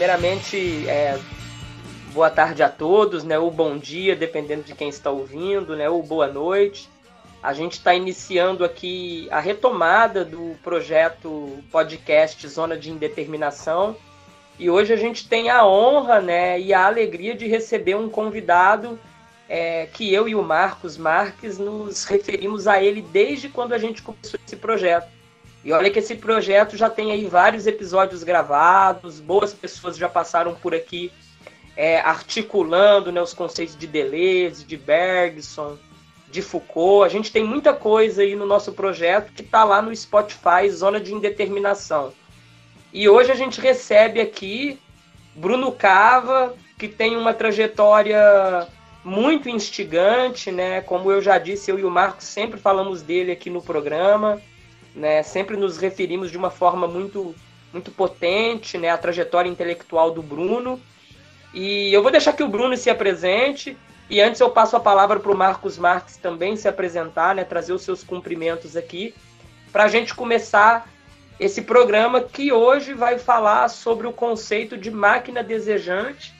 primeiramente, é, boa tarde a todos, né? Ou bom dia, dependendo de quem está ouvindo, né? Ou boa noite. A gente está iniciando aqui a retomada do projeto podcast Zona de Indeterminação. E hoje a gente tem a honra né, e a alegria de receber um convidado é, que eu e o Marcos Marques nos referimos a ele desde quando a gente começou esse projeto. E olha que esse projeto já tem aí vários episódios gravados, boas pessoas já passaram por aqui é, articulando né, os conceitos de Deleuze, de Bergson, de Foucault. A gente tem muita coisa aí no nosso projeto que está lá no Spotify, Zona de Indeterminação. E hoje a gente recebe aqui Bruno Cava, que tem uma trajetória muito instigante, né? Como eu já disse, eu e o Marcos sempre falamos dele aqui no programa né? Sempre nos referimos de uma forma muito muito potente, né? A trajetória intelectual do Bruno. E eu vou deixar que o Bruno se apresente e antes eu passo a palavra para o Marcos Marques também se apresentar, né? Trazer os seus cumprimentos aqui para a gente começar esse programa que hoje vai falar sobre o conceito de máquina desejante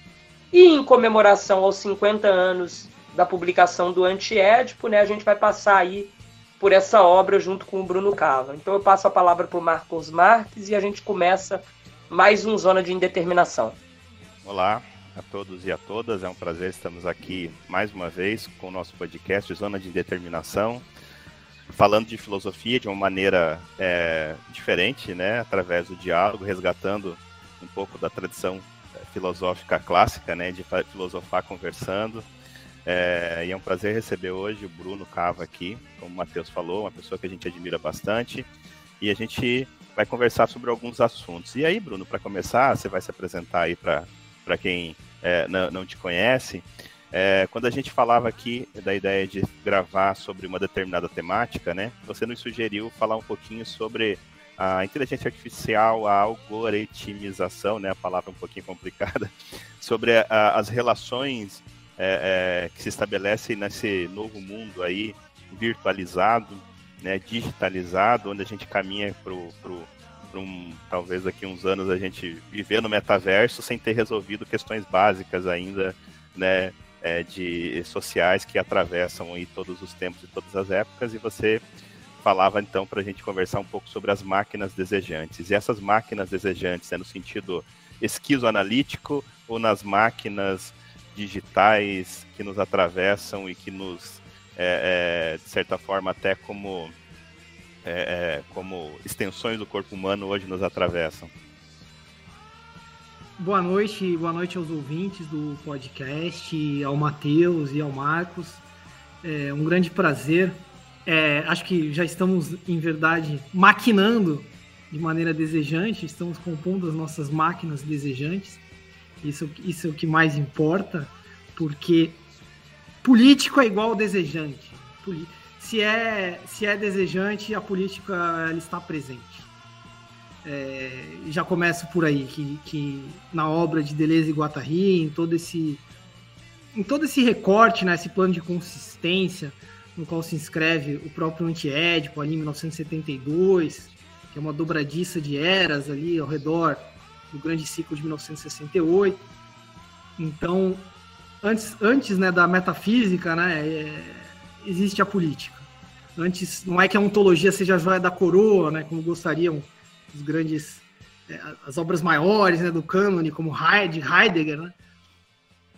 e em comemoração aos 50 anos da publicação do Antiédipo, né, a gente vai passar aí por essa obra junto com o Bruno Cava. Então eu passo a palavra para o Marcos Marques e a gente começa mais um Zona de Indeterminação. Olá a todos e a todas, é um prazer estarmos aqui mais uma vez com o nosso podcast Zona de Indeterminação, falando de filosofia de uma maneira é, diferente, né, através do diálogo, resgatando um pouco da tradição é, filosófica clássica, né, de filosofar conversando, é, e é um prazer receber hoje o Bruno Cava aqui, como o Matheus falou, uma pessoa que a gente admira bastante. E a gente vai conversar sobre alguns assuntos. E aí, Bruno, para começar, você vai se apresentar aí para quem é, não, não, te conhece. É, quando a gente falava aqui da ideia de gravar sobre uma determinada temática, né? Você nos sugeriu falar um pouquinho sobre a inteligência artificial, a algoritmização, né? A palavra um pouquinho complicada, sobre a, as relações é, é, que se estabelece nesse novo mundo aí virtualizado, né, digitalizado, onde a gente caminha para um, talvez daqui uns anos a gente viver no metaverso sem ter resolvido questões básicas ainda, né, é, de sociais que atravessam aí todos os tempos e todas as épocas. E você falava então para a gente conversar um pouco sobre as máquinas desejantes. E essas máquinas desejantes é no sentido esquizoanalítico ou nas máquinas digitais que nos atravessam e que nos, é, é, de certa forma, até como, é, é, como extensões do corpo humano hoje nos atravessam. Boa noite, boa noite aos ouvintes do podcast, ao Matheus e ao Marcos. É um grande prazer. É, acho que já estamos, em verdade, maquinando de maneira desejante, estamos compondo as nossas máquinas desejantes. Isso, isso é o que mais importa, porque político é igual desejante. Se é, se é desejante, a política está presente. É, já começo por aí, que, que na obra de Deleuze e Guattari, em todo esse, em todo esse recorte, né, esse plano de consistência, no qual se inscreve o próprio Antiédipo, ali em 1972, que é uma dobradiça de eras ali ao redor do grande ciclo de 1968. Então, antes, antes né, da metafísica, né, é, existe a política. Antes, não é que a ontologia seja a joia da coroa, né, como gostariam os grandes, é, as obras maiores né, do cânone, como Heidegger, né,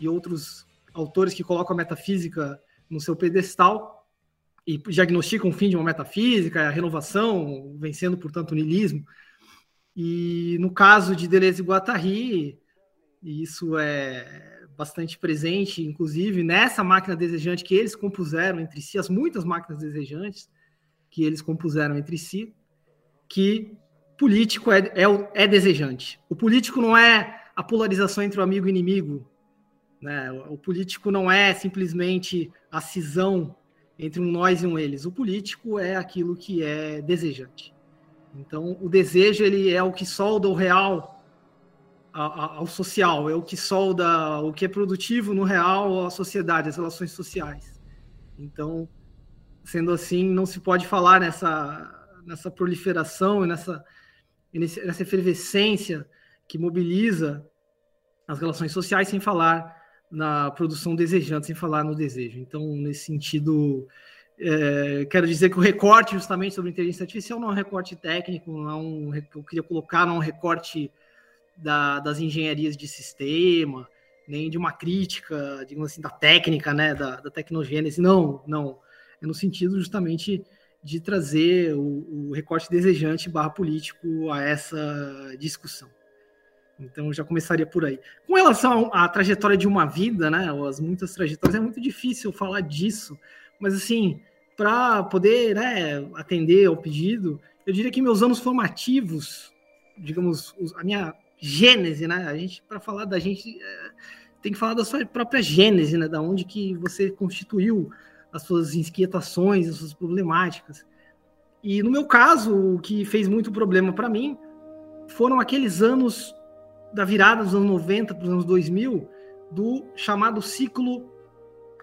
e outros autores que colocam a metafísica no seu pedestal e diagnosticam o fim de uma metafísica, a renovação, vencendo, portanto, o niilismo. E no caso de Deleuze e Guattari, isso é bastante presente, inclusive nessa máquina desejante que eles compuseram entre si, as muitas máquinas desejantes que eles compuseram entre si, que político é, é, é desejante. O político não é a polarização entre o amigo e inimigo Né? O político não é simplesmente a cisão entre um nós e um eles. O político é aquilo que é desejante. Então, o desejo ele é o que solda o real ao social, é o que solda o que é produtivo no real à sociedade, as relações sociais. Então, sendo assim, não se pode falar nessa, nessa proliferação e nessa, nessa efervescência que mobiliza as relações sociais sem falar na produção desejante, sem falar no desejo. Então, nesse sentido, é, quero dizer que o recorte justamente sobre inteligência artificial não é um recorte técnico, não é um, eu queria colocar não é um recorte da, das engenharias de sistema, nem de uma crítica, digamos assim, da técnica, né, da, da tecnogênese, não, não, é no sentido justamente de trazer o, o recorte desejante barra político a essa discussão. Então já começaria por aí. Com relação à trajetória de uma vida, né, as muitas trajetórias, é muito difícil falar disso, mas assim, para poder né, atender ao pedido, eu diria que meus anos formativos, digamos, a minha gênese, né? A gente, para falar da gente, é, tem que falar da sua própria gênese, né? Da onde que você constituiu as suas inquietações, as suas problemáticas. E no meu caso, o que fez muito problema para mim foram aqueles anos da virada dos anos 90 para os anos 2000, do chamado ciclo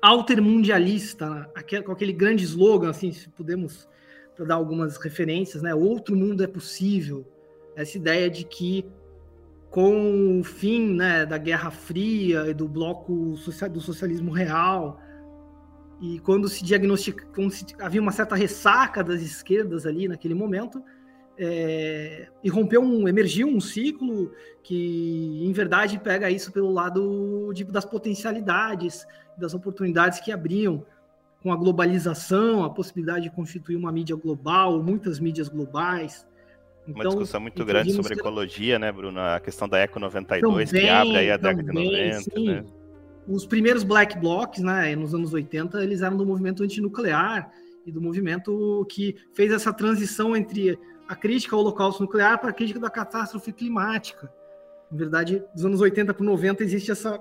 altermundialista, né? com aquele grande slogan, assim, se podemos dar algumas referências, né? Outro mundo é possível. Essa ideia de que com o fim né, da Guerra Fria e do bloco social, do socialismo real, e quando se diagnostica, quando se, havia uma certa ressaca das esquerdas ali naquele momento, é, e rompeu um, emergiu um ciclo que, em verdade, pega isso pelo lado de, das potencialidades, das oportunidades que abriam com a globalização, a possibilidade de constituir uma mídia global, muitas mídias globais. Então, uma discussão muito grande sobre que... ecologia, né, Bruno? A questão da Eco 92, também, que abre aí a década de 90, sim. né? os primeiros black blocs, né, nos anos 80, eles eram do movimento antinuclear e do movimento que fez essa transição entre a crítica ao holocausto nuclear para a crítica da catástrofe climática. Na verdade, dos anos 80 para 90 existe essa,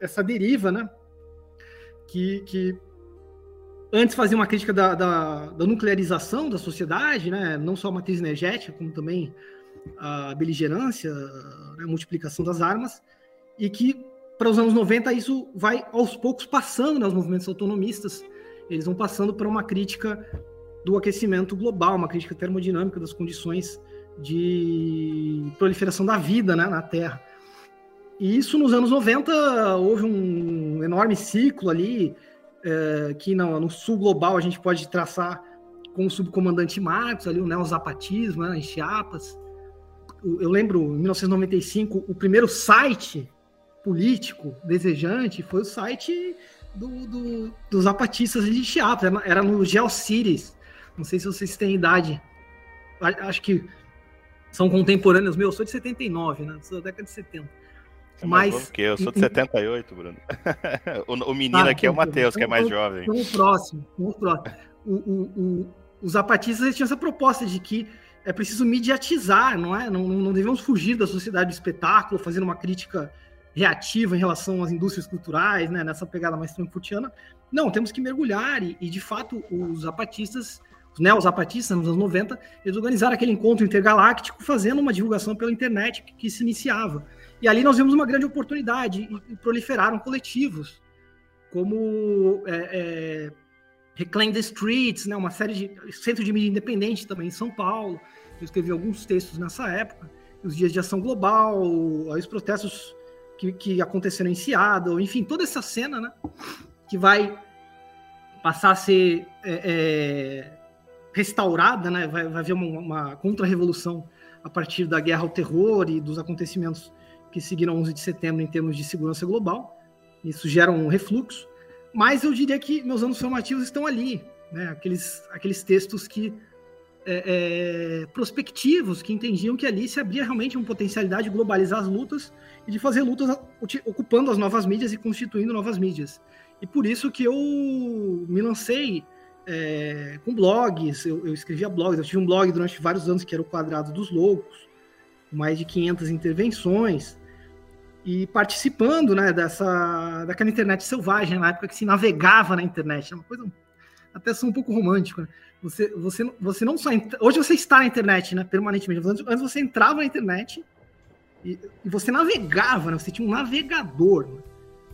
essa deriva, né? Que, que antes fazia uma crítica da, da, da, nuclearização da sociedade, né? não só a matriz energética, como também a beligerância, né? a multiplicação das armas, e que para os anos 90 isso vai aos poucos passando nos movimentos autonomistas, eles vão passando para uma crítica do aquecimento global, uma crítica termodinâmica das condições de proliferação da vida né, na Terra. E isso nos anos 90 houve um enorme ciclo ali, é, que no, no, sul global a gente pode traçar com o subcomandante Marcos, ali o neozapatismo né, em Chiapas. Eu lembro, em 1995, o primeiro site político desejante foi o site do, do, dos zapatistas de Chiapas, era no GeoCities. Não sei se vocês têm idade. Acho que são contemporâneos meus. Eu sou de 79, né? Sou da década de 70. É mais Mas que eu sou de 78, Bruno. o, o menino ah, aqui é o Matheus, que é mais jovem. Vamos próximo, vamos próximo. O, o, o, os zapatistas tinham essa proposta de que é preciso mediatizar, não é? Não, não devemos fugir da sociedade do espetáculo, fazendo uma crítica reativa em relação às indústrias culturais, né, nessa pegada mais frankfurtiana. Não, temos que mergulhar e, e de fato, os zapatistas, os neozapatistas nos anos 90, eles organizaram aquele encontro intergaláctico fazendo uma divulgação pela internet que, que se iniciava. E ali nós vimos uma grande oportunidade e, e proliferaram coletivos, como é, é, Reclaim the Streets, né, uma série de centro de mídia independente também em São Paulo. Eu escrevi alguns textos nessa época. Os dias de ação global, os protestos que, que aconteceram em Seattle, enfim, toda essa cena, né? Que vai passar a ser é, é, restaurada, né? Vai, vai haver uma, uma contra-revolução a partir da guerra ao terror e dos acontecimentos que seguiram 11 de setembro em termos de segurança global. Isso gera um refluxo. Mas eu diria que meus anos formativos estão ali, né? Aqueles, aqueles textos que é, é, prospectivos que entendiam que ali se abria realmente uma potencialidade de globalizar as lutas e de fazer lutas ocupando as novas mídias e constituindo novas mídias. E por isso que eu me lancei é, com blogs, eu, eu, escrevia blogs, eu tive um blog durante vários anos que era o Quadrado dos Loucos, mais de 500 intervenções, e participando né, dessa, daquela internet selvagem, na época que se navegava na internet. Uma coisa até só um pouco romântica. Né? Você, você, você não só. Hoje você está na internet, né? Permanentemente. Antes você entrava na internet e, e você navegava, né? Você tinha um navegador. Né?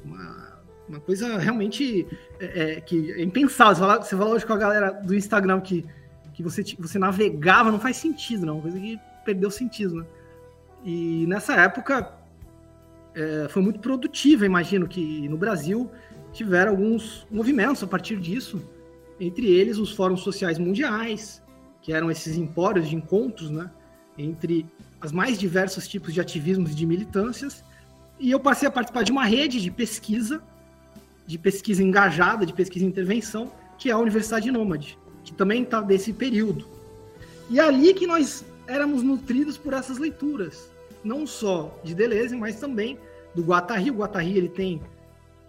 Uma, uma coisa realmente é, é, que é impensável. Você fala, você fala hoje com a galera do Instagram que, que você, você navegava, não faz sentido, não. Uma coisa que perdeu sentido, né? E nessa época é, foi muito produtiva, imagino que no Brasil tiveram alguns movimentos a partir disso, entre eles os fóruns sociais mundiais, que eram esses empórios de encontros, né, entre as mais diversos tipos de ativismos e de militâncias, e eu passei a participar de uma rede de pesquisa, de pesquisa engajada, de pesquisa e intervenção, que é a Universidade Nômade, que também está desse período. E é ali que nós éramos nutridos por essas leituras, não só de Deleuze, mas também do Guattari. O Guattari ele tem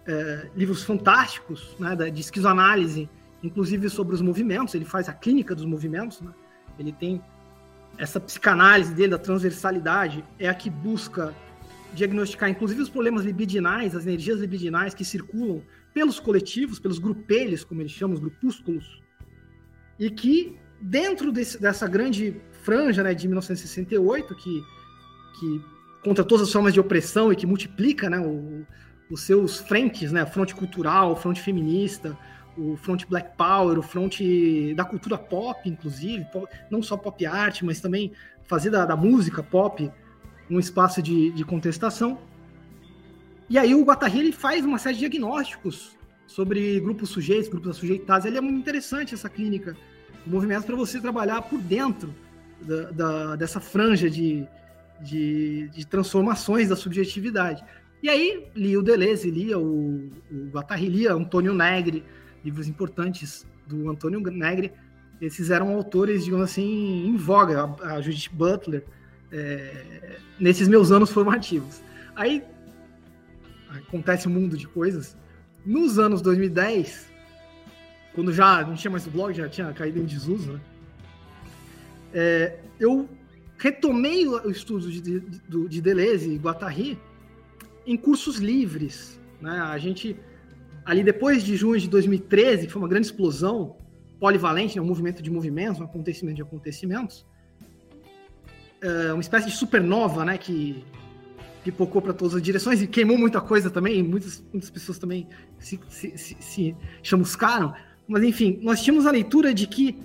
é, livros fantásticos né, de esquizoanálise, inclusive sobre os movimentos. Ele faz a clínica dos movimentos. Né? Ele tem essa psicanálise dele da transversalidade é a que busca diagnosticar, inclusive, os problemas libidinais, as energias libidinais que circulam pelos coletivos, pelos grupelhos, como eles chamam, os grupúsculos, e que dentro desse, dessa grande franja né, de 1968, que, que contra todas as formas de opressão e que multiplica né, o, os seus frentes, né, fronte cultural, fronte feminista, o front black power, o front da cultura pop, inclusive, não só pop art, mas também fazer da, da música pop um espaço de, de, contestação. E aí o Guattari ele faz uma série de diagnósticos sobre grupos sujeitos, grupos assujeitados. Ele é muito interessante essa clínica, movimentos para você trabalhar por dentro da, da, dessa franja de, de, de, transformações da subjetividade. E aí li o Deleuze, lia o, o Guattari, lia Antônio Negri, livros importantes do Antônio Negri. Esses eram autores, digamos assim, em voga, a, a Judith Butler, é, nesses meus anos formativos. Aí acontece um mundo de coisas. Nos anos 2010, quando já não tinha mais o blog, já tinha caído em desuso, né? É, eu retomei o estudo de, de, de Deleuze e Guattari em cursos livres. Né? A gente, ali depois de junho de 2013, que foi uma grande explosão polivalente, né? um movimento de movimentos, um acontecimento de acontecimentos, é uma espécie de supernova né? que pipocou para todas as direções e queimou muita coisa também, muitas, muitas pessoas também se, se, se, se chamuscaram. Mas, enfim, nós tínhamos a leitura de que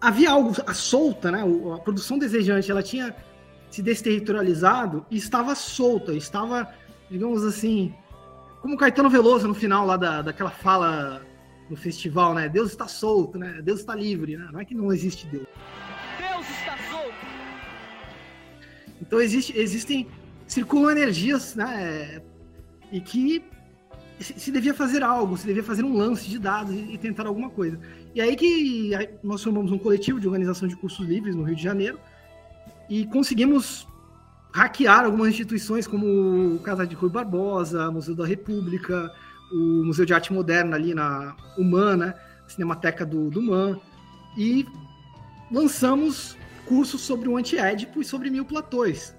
havia algo à solta, né? A produção desejante, ela tinha se desterritorializado e estava solta, estava, digamos assim, como Caetano Veloso no final lá da, daquela fala no festival, né? Deus está solto, né? Deus está livre, né? Não é que não existe Deus. Deus está solto. Então existe, existem circulam energias, né? E que se devia fazer algo, se devia fazer um lance de dados e, e tentar alguma coisa. E aí que nós formamos um coletivo de organização de cursos livres no Rio de Janeiro e conseguimos hackear algumas instituições como o Casa de Rui Barbosa, Museu da República, o Museu de Arte Moderna ali na Humana, a Cinemateca do, do MAN, e lançamos cursos sobre o antiédipo e sobre mil platões.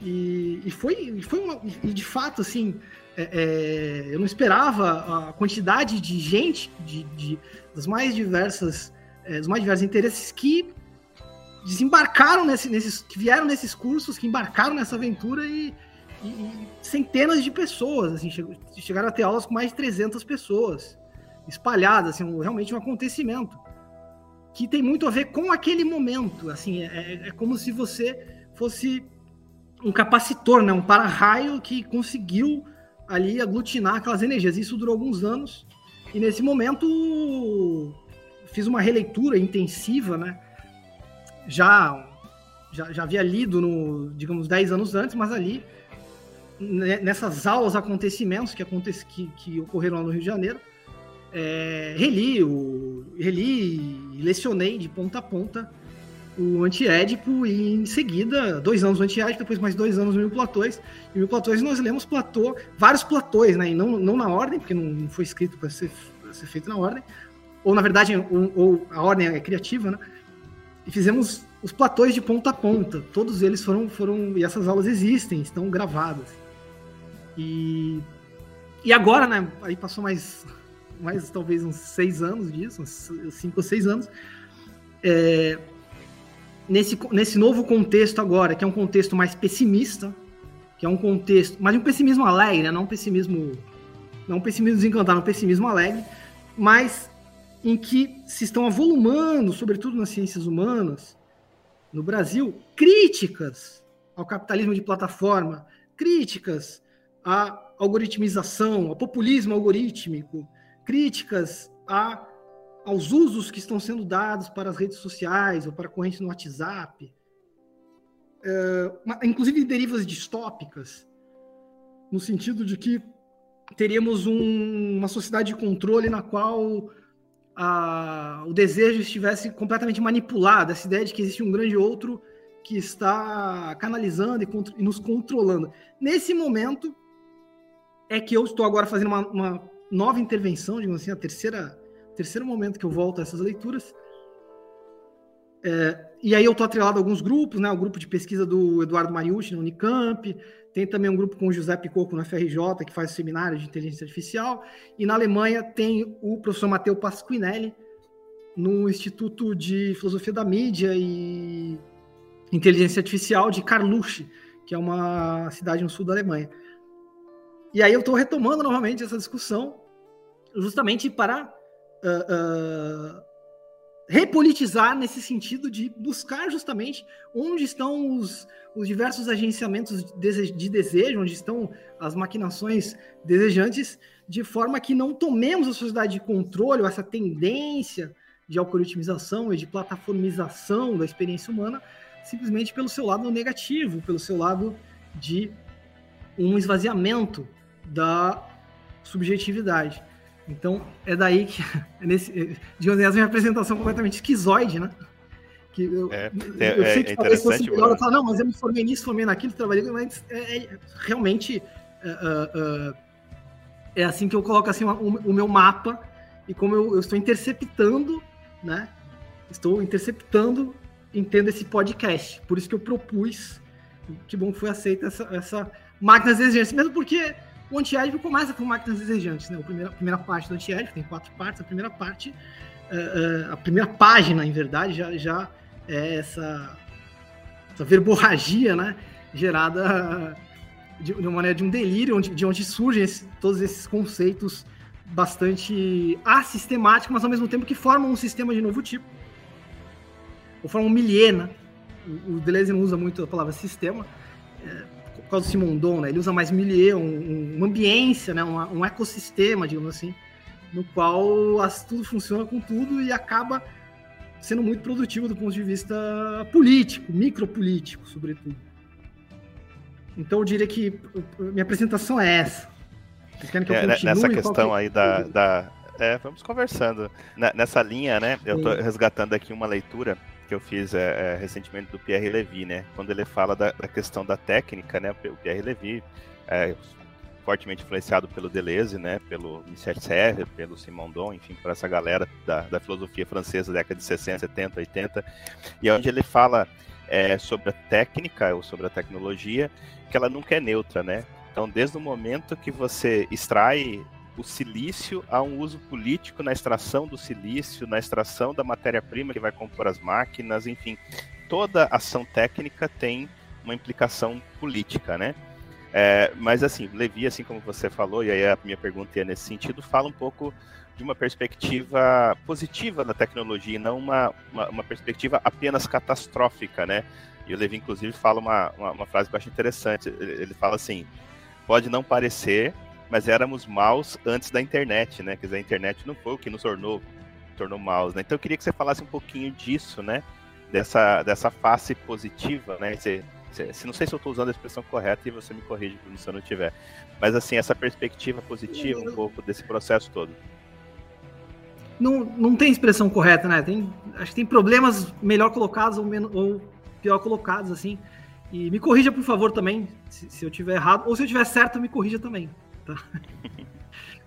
E, e, foi, foi uma, e de fato, assim, é, é, eu não esperava a quantidade de gente, de, de das mais diversas, é, dos mais diversos interesses que desembarcaram nesse, nesses, que vieram nesses cursos, que embarcaram nessa aventura e, e, e centenas de pessoas, assim, chegaram a ter aulas com mais de 300 pessoas espalhadas, assim, um, realmente um acontecimento que tem muito a ver com aquele momento, assim, é, é, é como se você fosse um capacitor, né, um para-raio que conseguiu ali aglutinar aquelas energias. Isso durou alguns anos. E nesse momento fiz uma releitura intensiva, né? Já, já, já havia lido, no, digamos, 10 anos antes, mas ali, né, nessas aulas, acontecimentos que, aconte, que, que ocorreram lá no Rio de Janeiro, é, reli, o, reli e lecionei de ponta a ponta o Antiédipo e em seguida, dois anos o Antiédipo, depois mais dois anos o Mil Platões. E Mil Platões nós lemos platô, vários platões, né? E não, não na ordem, porque não foi escrito para ser, ser feito na ordem. Ou, na verdade, ou, ou, a ordem é criativa, né? E fizemos os platões de ponta a ponta. Todos eles foram, foram e essas aulas existem, estão gravadas. E, e agora, né? Aí passou mais, mais talvez uns seis anos disso, uns cinco ou seis anos. É, nesse, nesse novo contexto agora, que é um contexto mais pessimista, que é um contexto, mas um pessimismo alegre, né? não um pessimismo, não um pessimismo desencantado, um pessimismo alegre, mas em que se estão avolumando, sobretudo nas ciências humanas, no Brasil, críticas ao capitalismo de plataforma, críticas à algoritmização, ao populismo algorítmico, críticas a, aos usos que estão sendo dados para as redes sociais ou para correntes no WhatsApp, é, inclusive derivas distópicas, no sentido de que teríamos um, uma sociedade de controle na qual a, o desejo estivesse completamente manipulado, essa ideia de que existe um grande outro que está canalizando e, e nos controlando. Nesse momento é que eu estou agora fazendo uma, uma nova intervenção, digamos assim, a terceira terceiro momento que eu volto a essas leituras. É, e aí eu estou atrelado a alguns grupos, né? O grupo de pesquisa do Eduardo Mariucci na Unicamp, tem também um grupo com o José Picoco na FRJ, que faz seminário de inteligência artificial. E na Alemanha tem o professor Matteo Pasquinelli, no Instituto de Filosofia da Mídia e Inteligência Artificial de Karlsruhe, que é uma cidade no sul da Alemanha. E aí eu estou retomando novamente essa discussão, justamente para uh, repolitizar nesse sentido de buscar justamente onde estão os, os diversos agenciamentos de desejo, onde estão as maquinações desejantes, de forma que não tomemos a sociedade de controle, essa tendência de algoritmização e de plataformização da experiência humana, simplesmente pelo seu lado negativo, pelo seu lado de um esvaziamento da subjetividade. Então, é daí que, é nesse, digamos assim, é uma apresentação completamente esquizoide, né? Que eu, é, é, eu sei que é talvez fosse melhor eu falar, não, mas eu me formei nisso, formei naquilo, trabalhei, mas é, é realmente é, é, assim que eu coloco assim, o, o meu mapa e como eu, eu, estou interceptando, né? Estou interceptando, entendo esse podcast. Por isso que eu propus, que bom que foi aceita essa, essa máquina de exigência, mesmo porque o antiédipo começa com máquinas desejantes, né? A primeira, a primeira parte do antiédipo tem quatro partes. A primeira parte, uh, uh, a primeira página, em verdade, já, já é essa, essa verborragia, né? Gerada de, uma maneira de um delírio, onde, de onde surgem esse, todos esses conceitos bastante assistemáticos, mas ao mesmo tempo que formam um sistema de novo tipo. Ou formam um milieu, né? O, o Deleuze não usa muito a palavra sistema. É, por causa do Simondon, né? Ele usa mais milieu, um, uma ambiência, né? Um, um, ecossistema, digamos assim, no qual as, tudo funciona com tudo e acaba sendo muito produtivo do ponto de vista político, micropolítico, sobretudo. Então eu diria que minha apresentação é essa. que eu é, nessa questão aí da, da... É, vamos conversando. Nessa linha, né? Eu estou resgatando aqui uma leitura que eu fiz é, é, recentemente do Pierre Levy, né? Quando ele fala da, da questão da técnica, né? O Pierre Levy é fortemente influenciado pelo Deleuze, né? Pelo Michel Serre, pelo Simondon, enfim, por essa galera da, da filosofia francesa da década de 60, 70, 80, e é onde ele fala é, sobre a técnica ou sobre a tecnologia, que ela nunca é neutra, né? Então, desde o momento que você extrai o silício a um uso político na extração do silício, na extração da matéria-prima que vai compor as máquinas, enfim, toda ação técnica tem uma implicação política, né? É, mas assim, Levi, assim como você falou, e aí a minha pergunta é nesse sentido, fala um pouco de uma perspectiva positiva da tecnologia, e não uma, uma, uma, perspectiva apenas catastrófica, né? E o Levi, inclusive, fala uma, uma, uma frase que eu acho interessante. Ele fala assim: pode não parecer, mas éramos maus antes da internet, né? Quer dizer, a internet não foi o que nos tornou, tornou maus, né? Então eu queria que você falasse um pouquinho disso, né? Dessa, dessa face positiva, né? Você, você, não sei se eu estou usando a expressão correta e você me corrige se eu não tiver. Mas assim, essa perspectiva positiva um pouco desse processo todo. Não, não tem expressão correta, né? Tem, acho que tem problemas melhor colocados ou, menos, ou pior colocados, assim. E me corrija, por favor, também, se, se eu tiver errado. Ou se eu tiver certo, me corrija também. Tá?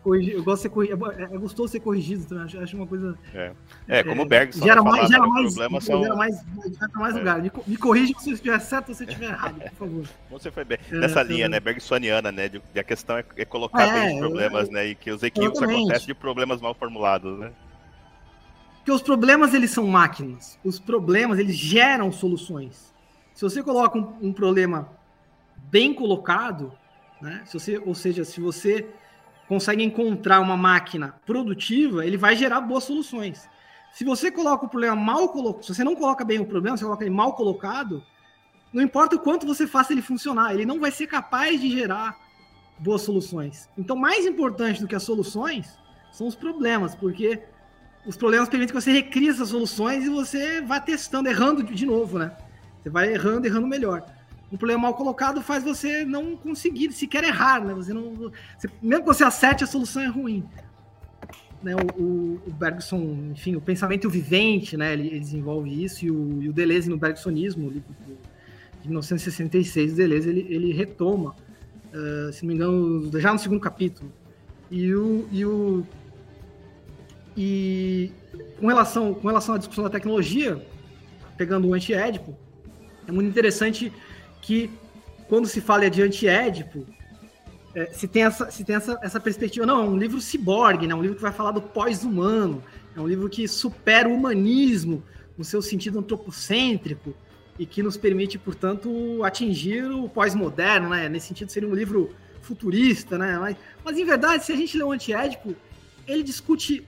eu gosto de ser corrigido. É, é gostoso ser corrigido também. Acho, acho uma coisa. É, é como o Bergson. Gera mais, gera mais, são... gera mais, mais é. lugar. Me, me corrija se estiver certo ou se estiver errado, por favor. Você foi bem. É, Nessa linha, né, Bergsoniana, né? De, de, a questão é, é colocar é, bem os problemas, né? E que os equívocos acontecem de problemas mal formulados, né? Porque os problemas, eles são máquinas. Os problemas, eles geram soluções. Se você coloca um, um problema bem colocado, né? Se você, ou seja, se você consegue encontrar uma máquina produtiva, ele vai gerar boas soluções. Se você coloca o problema mal colocado, se você não coloca bem o problema, você coloca ele mal colocado, não importa o quanto você faça ele funcionar, ele não vai ser capaz de gerar boas soluções. Então, mais importante do que as soluções são os problemas, porque os problemas permitem que você recrie essas soluções e você vá testando, errando de novo, né? Você vai errando, errando melhor um problema mal colocado faz você não conseguir sequer errar, né? Você não, você, mesmo que você acerte, a solução é ruim. Né, o, o, Bergson, enfim, o pensamento vivente, né, ele, ele desenvolve isso, e o, e o, Deleuze no Bergsonismo, de 1966, o Deleuze ele, ele retoma, uh, se não me engano, já no segundo capítulo. E o, e o e com relação, com relação à discussão da tecnologia, pegando o anti-édipo, é muito interessante que quando se fala de anti-édipo, é, se tem, essa, se tem essa, essa perspectiva. Não, é um livro ciborgue, né? um livro que vai falar do pós-humano, é um livro que supera o humanismo no seu sentido antropocêntrico e que nos permite, portanto, atingir o pós-moderno, né? Nesse sentido, seria um livro futurista, né? Mas, mas em verdade, se a gente lê o Antiédipo, ele discute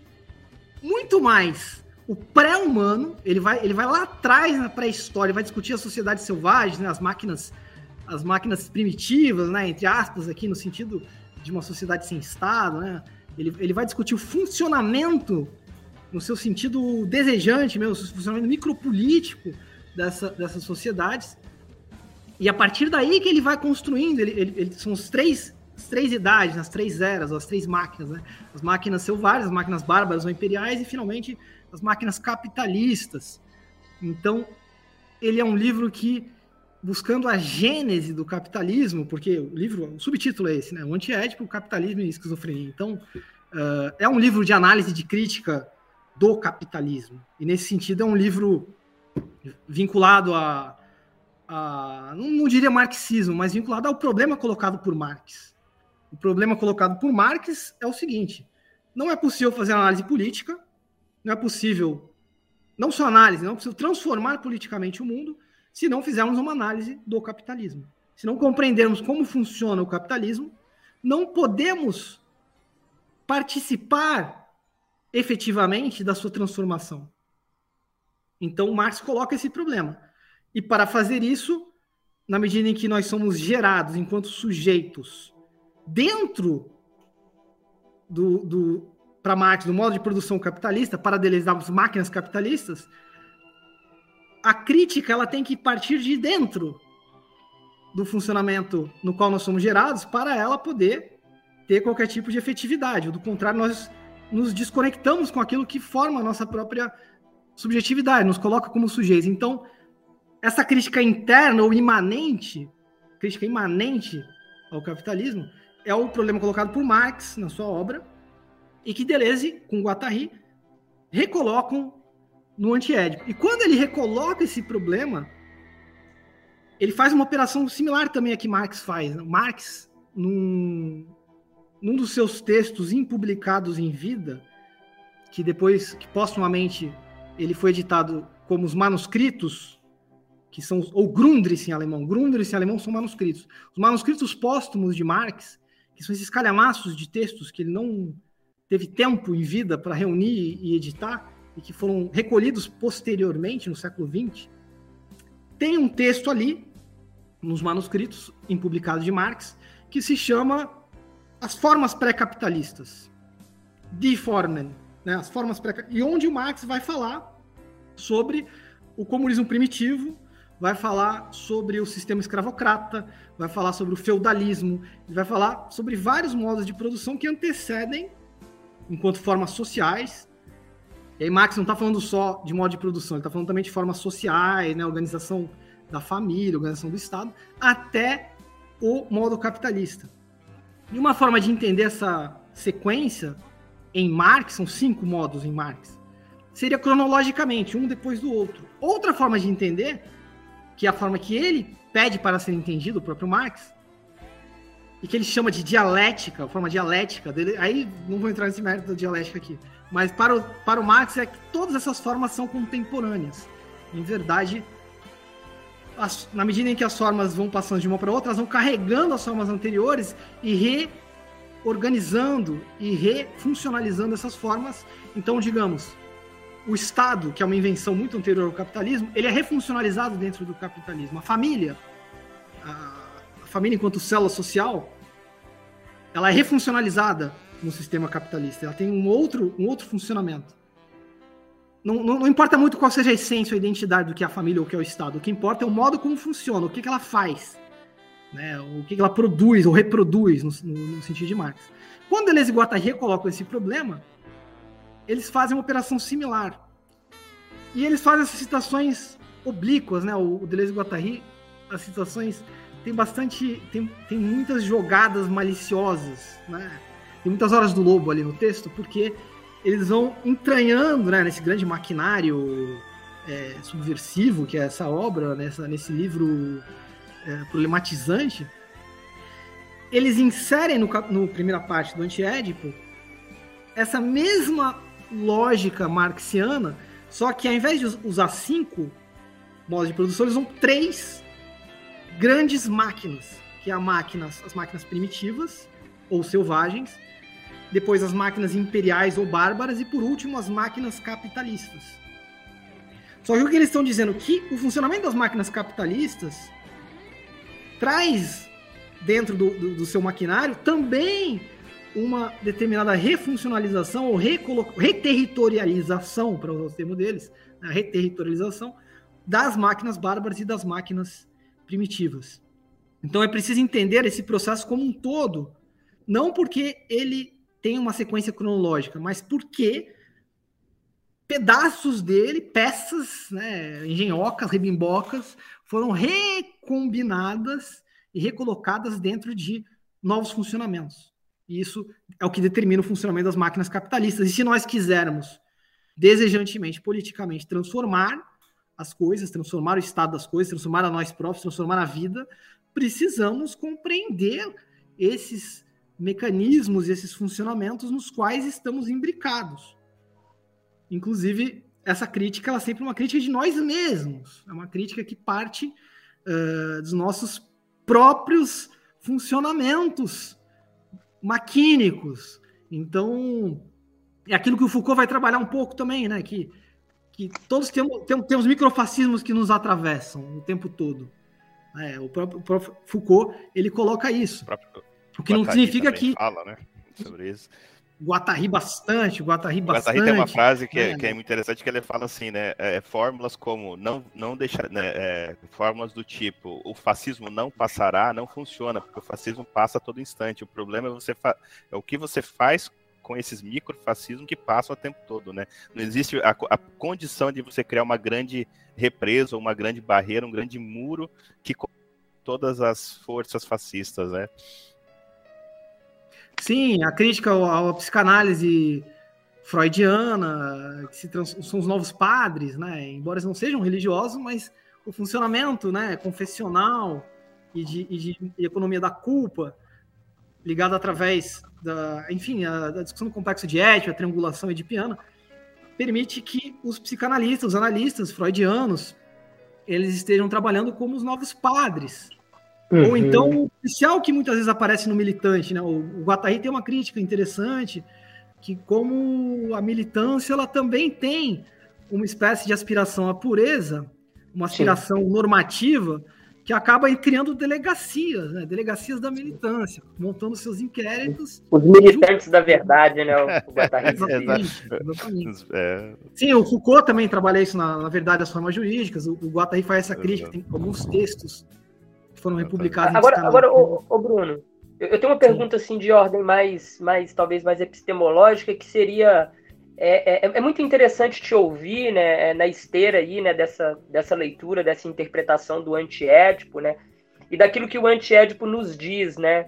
muito mais o pré-humano, ele vai, ele vai lá atrás na pré-história, vai discutir a sociedade selvagem, né, as máquinas as máquinas primitivas, né, entre aspas, aqui no sentido de uma sociedade sem Estado, né? Ele, ele vai discutir o funcionamento no seu sentido desejante mesmo, o funcionamento micropolítico dessa, dessas sociedades. E a partir daí que ele vai construindo, ele, ele, ele são os três, as três idades, as três eras, as três máquinas, né? As máquinas selvagens, as máquinas bárbaras ou imperiais e finalmente as máquinas capitalistas. Então, ele é um livro que, buscando a gênese do capitalismo, porque o livro, o subtítulo é esse, né? O antiético, o capitalismo e a esquizofrenia. Então, uh, é um livro de análise de crítica do capitalismo. E, nesse sentido, é um livro vinculado a, a não, não diria marxismo, mas vinculado ao problema colocado por Marx. O problema colocado por Marx é o seguinte: não é possível fazer análise política não é possível, não só análise, não é possível transformar politicamente o mundo se não fizermos uma análise do capitalismo. Se não compreendermos como funciona o capitalismo, não podemos participar efetivamente da sua transformação. Então, Marx coloca esse problema. E para fazer isso, na medida em que nós somos gerados enquanto sujeitos dentro do, do, para Marx, no modo de produção capitalista, para as máquinas capitalistas, a crítica ela tem que partir de dentro do funcionamento no qual nós somos gerados para ela poder ter qualquer tipo de efetividade. Do contrário, nós nos desconectamos com aquilo que forma a nossa própria subjetividade, nos coloca como sujeitos. Então, essa crítica interna ou imanente, crítica imanente ao capitalismo, é o problema colocado por Marx na sua obra, e que Deleuze, com Guattari, recolocam no antiédipo. E quando ele recoloca esse problema, ele faz uma operação similar também a que Marx faz. Né? Marx, num, num dos seus textos impublicados em vida, que depois, que postumamente ele foi editado como os manuscritos, que são, ou Grundrisse em alemão, Grundrisse em alemão são manuscritos. Os manuscritos póstumos de Marx, que são esses calhamaços de textos que ele não teve tempo em vida para reunir e editar, e que foram recolhidos posteriormente, no século XX, tem um texto ali, nos manuscritos impublicados de Marx, que se chama As Formas Pré-Capitalistas. Die Formen, né? As formas pré E onde o Marx vai falar sobre o comunismo primitivo, vai falar sobre o sistema escravocrata, vai falar sobre o feudalismo, vai falar sobre vários modos de produção que antecedem enquanto formas sociais. E aí Marx não está falando só de modo de produção, ele está falando também de formas sociais, né, organização da família, organização do Estado, até o modo capitalista. E uma forma de entender essa sequência em Marx, são cinco modos em Marx, seria cronologicamente, um depois do outro. Outra forma de entender, que é a forma que ele pede para ser entendido, o próprio Marx, e que ele chama de dialética, forma dialética dele, aí não vou entrar nesse mérito da dialética aqui, mas para o, para o Marx é que todas essas formas são contemporâneas. Em verdade, as, na medida em que as formas vão passando de uma para outra, elas vão carregando as formas anteriores e reorganizando e refuncionalizando essas formas. Então, digamos, o Estado, que é uma invenção muito anterior ao capitalismo, ele é refuncionalizado dentro do capitalismo. A família, a, a família enquanto célula social, ela é refuncionalizada no sistema capitalista. Ela tem um outro, um outro funcionamento não, não, não, importa muito qual seja a essência ou a identidade do que é a família ou o que é o Estado. O que importa é o modo como funciona, o que, que ela faz, né? o que, que ela produz ou reproduz, no, no, no sentido de Marx. Quando Deleuze e Guattari colocam esse problema, eles fazem uma operação similar. E eles fazem essas citações oblíquas, né? O, o Deleuze e Guattari, as citações tem bastante, tem, tem muitas jogadas maliciosas, né? Tem muitas horas do lobo ali no texto, porque eles vão entranhando né, nesse grande maquinário é, subversivo que é essa obra, nessa, nesse livro é, problematizante, eles inserem no, no primeira parte do Antiédipo essa mesma lógica marxiana, só que ao invés de usar cinco modos de produção, eles usam três grandes máquinas, que é máquinas, as máquinas primitivas ou selvagens, depois as máquinas imperiais ou bárbaras e por último as máquinas capitalistas. Só que o que eles estão dizendo que o funcionamento das máquinas capitalistas traz dentro do, do, do seu maquinário também uma determinada refuncionalização ou reterritorialização, para usar o termo deles, a reterritorialização das máquinas bárbaras e das máquinas primitivas. Então é preciso entender esse processo como um todo, não porque ele tem uma sequência cronológica, mas porque pedaços dele, peças, né, engenhocas, rebimbocas, foram recombinadas e recolocadas dentro de novos funcionamentos. E isso é o que determina o funcionamento das máquinas capitalistas. E se nós quisermos desejantemente, politicamente, transformar as coisas, transformar o estado das coisas, transformar a nós próprios, transformar a vida, precisamos compreender esses mecanismos e esses funcionamentos nos quais estamos imbricados. Inclusive, essa crítica ela é sempre uma crítica de nós mesmos, é uma crítica que parte uh, dos nossos próprios funcionamentos maquínicos. Então, é aquilo que o Foucault vai trabalhar um pouco também, né? Que, que todos temos, temos, temos microfascismos que nos atravessam o tempo todo. É, o, próprio, o próprio Foucault ele coloca isso. O próprio o que não significa que. Fala, né? Sobre isso. Guatari bastante, Guatari bastante. Guatari tem uma frase que, é, é, que é muito interessante que ele fala assim, né? É, fórmulas como não, não deixar, né, é, fórmulas do tipo o fascismo não passará, não funciona, porque o fascismo passa a todo instante. O problema é você é o que você faz com esses microfascismos que passam o tempo todo, né? Não existe a, a condição de você criar uma grande represa, uma grande barreira, um grande muro que todas as forças fascistas, né? Sim, a crítica à, psicanálise freudiana, que trans... são os novos padres, né? Embora eles não sejam religiosos, mas o funcionamento, né, confessional e de, e de economia da culpa, ligado através da, enfim, a, da discussão do complexo de ética, a triangulação edipiana, permite que os psicanalistas, os analistas freudianos, eles estejam trabalhando como os novos padres, Uhum. Ou então o policial que muitas vezes aparece no militante, né? O, o Guattari tem uma crítica interessante que como a militância ela também tem uma espécie de aspiração à pureza, uma aspiração Sim. normativa que acaba criando delegacias, né? delegacias da militância, montando seus inquéritos. Os militantes da verdade, né? O exatamente. exatamente. É. Sim, o Foucault também trabalha isso na, na verdade das formas jurídicas. O, o Guattari faz essa crítica, tem alguns textos foram republicados. Agora, agora ô, ô, Bruno, eu, tenho uma pergunta assim de ordem mais, mais talvez mais epistemológica, que seria é, é, é, muito interessante te ouvir, né, é, na esteira aí, né, dessa, dessa leitura, dessa interpretação do antiédipo, né, e daquilo que o antiédipo nos diz, né.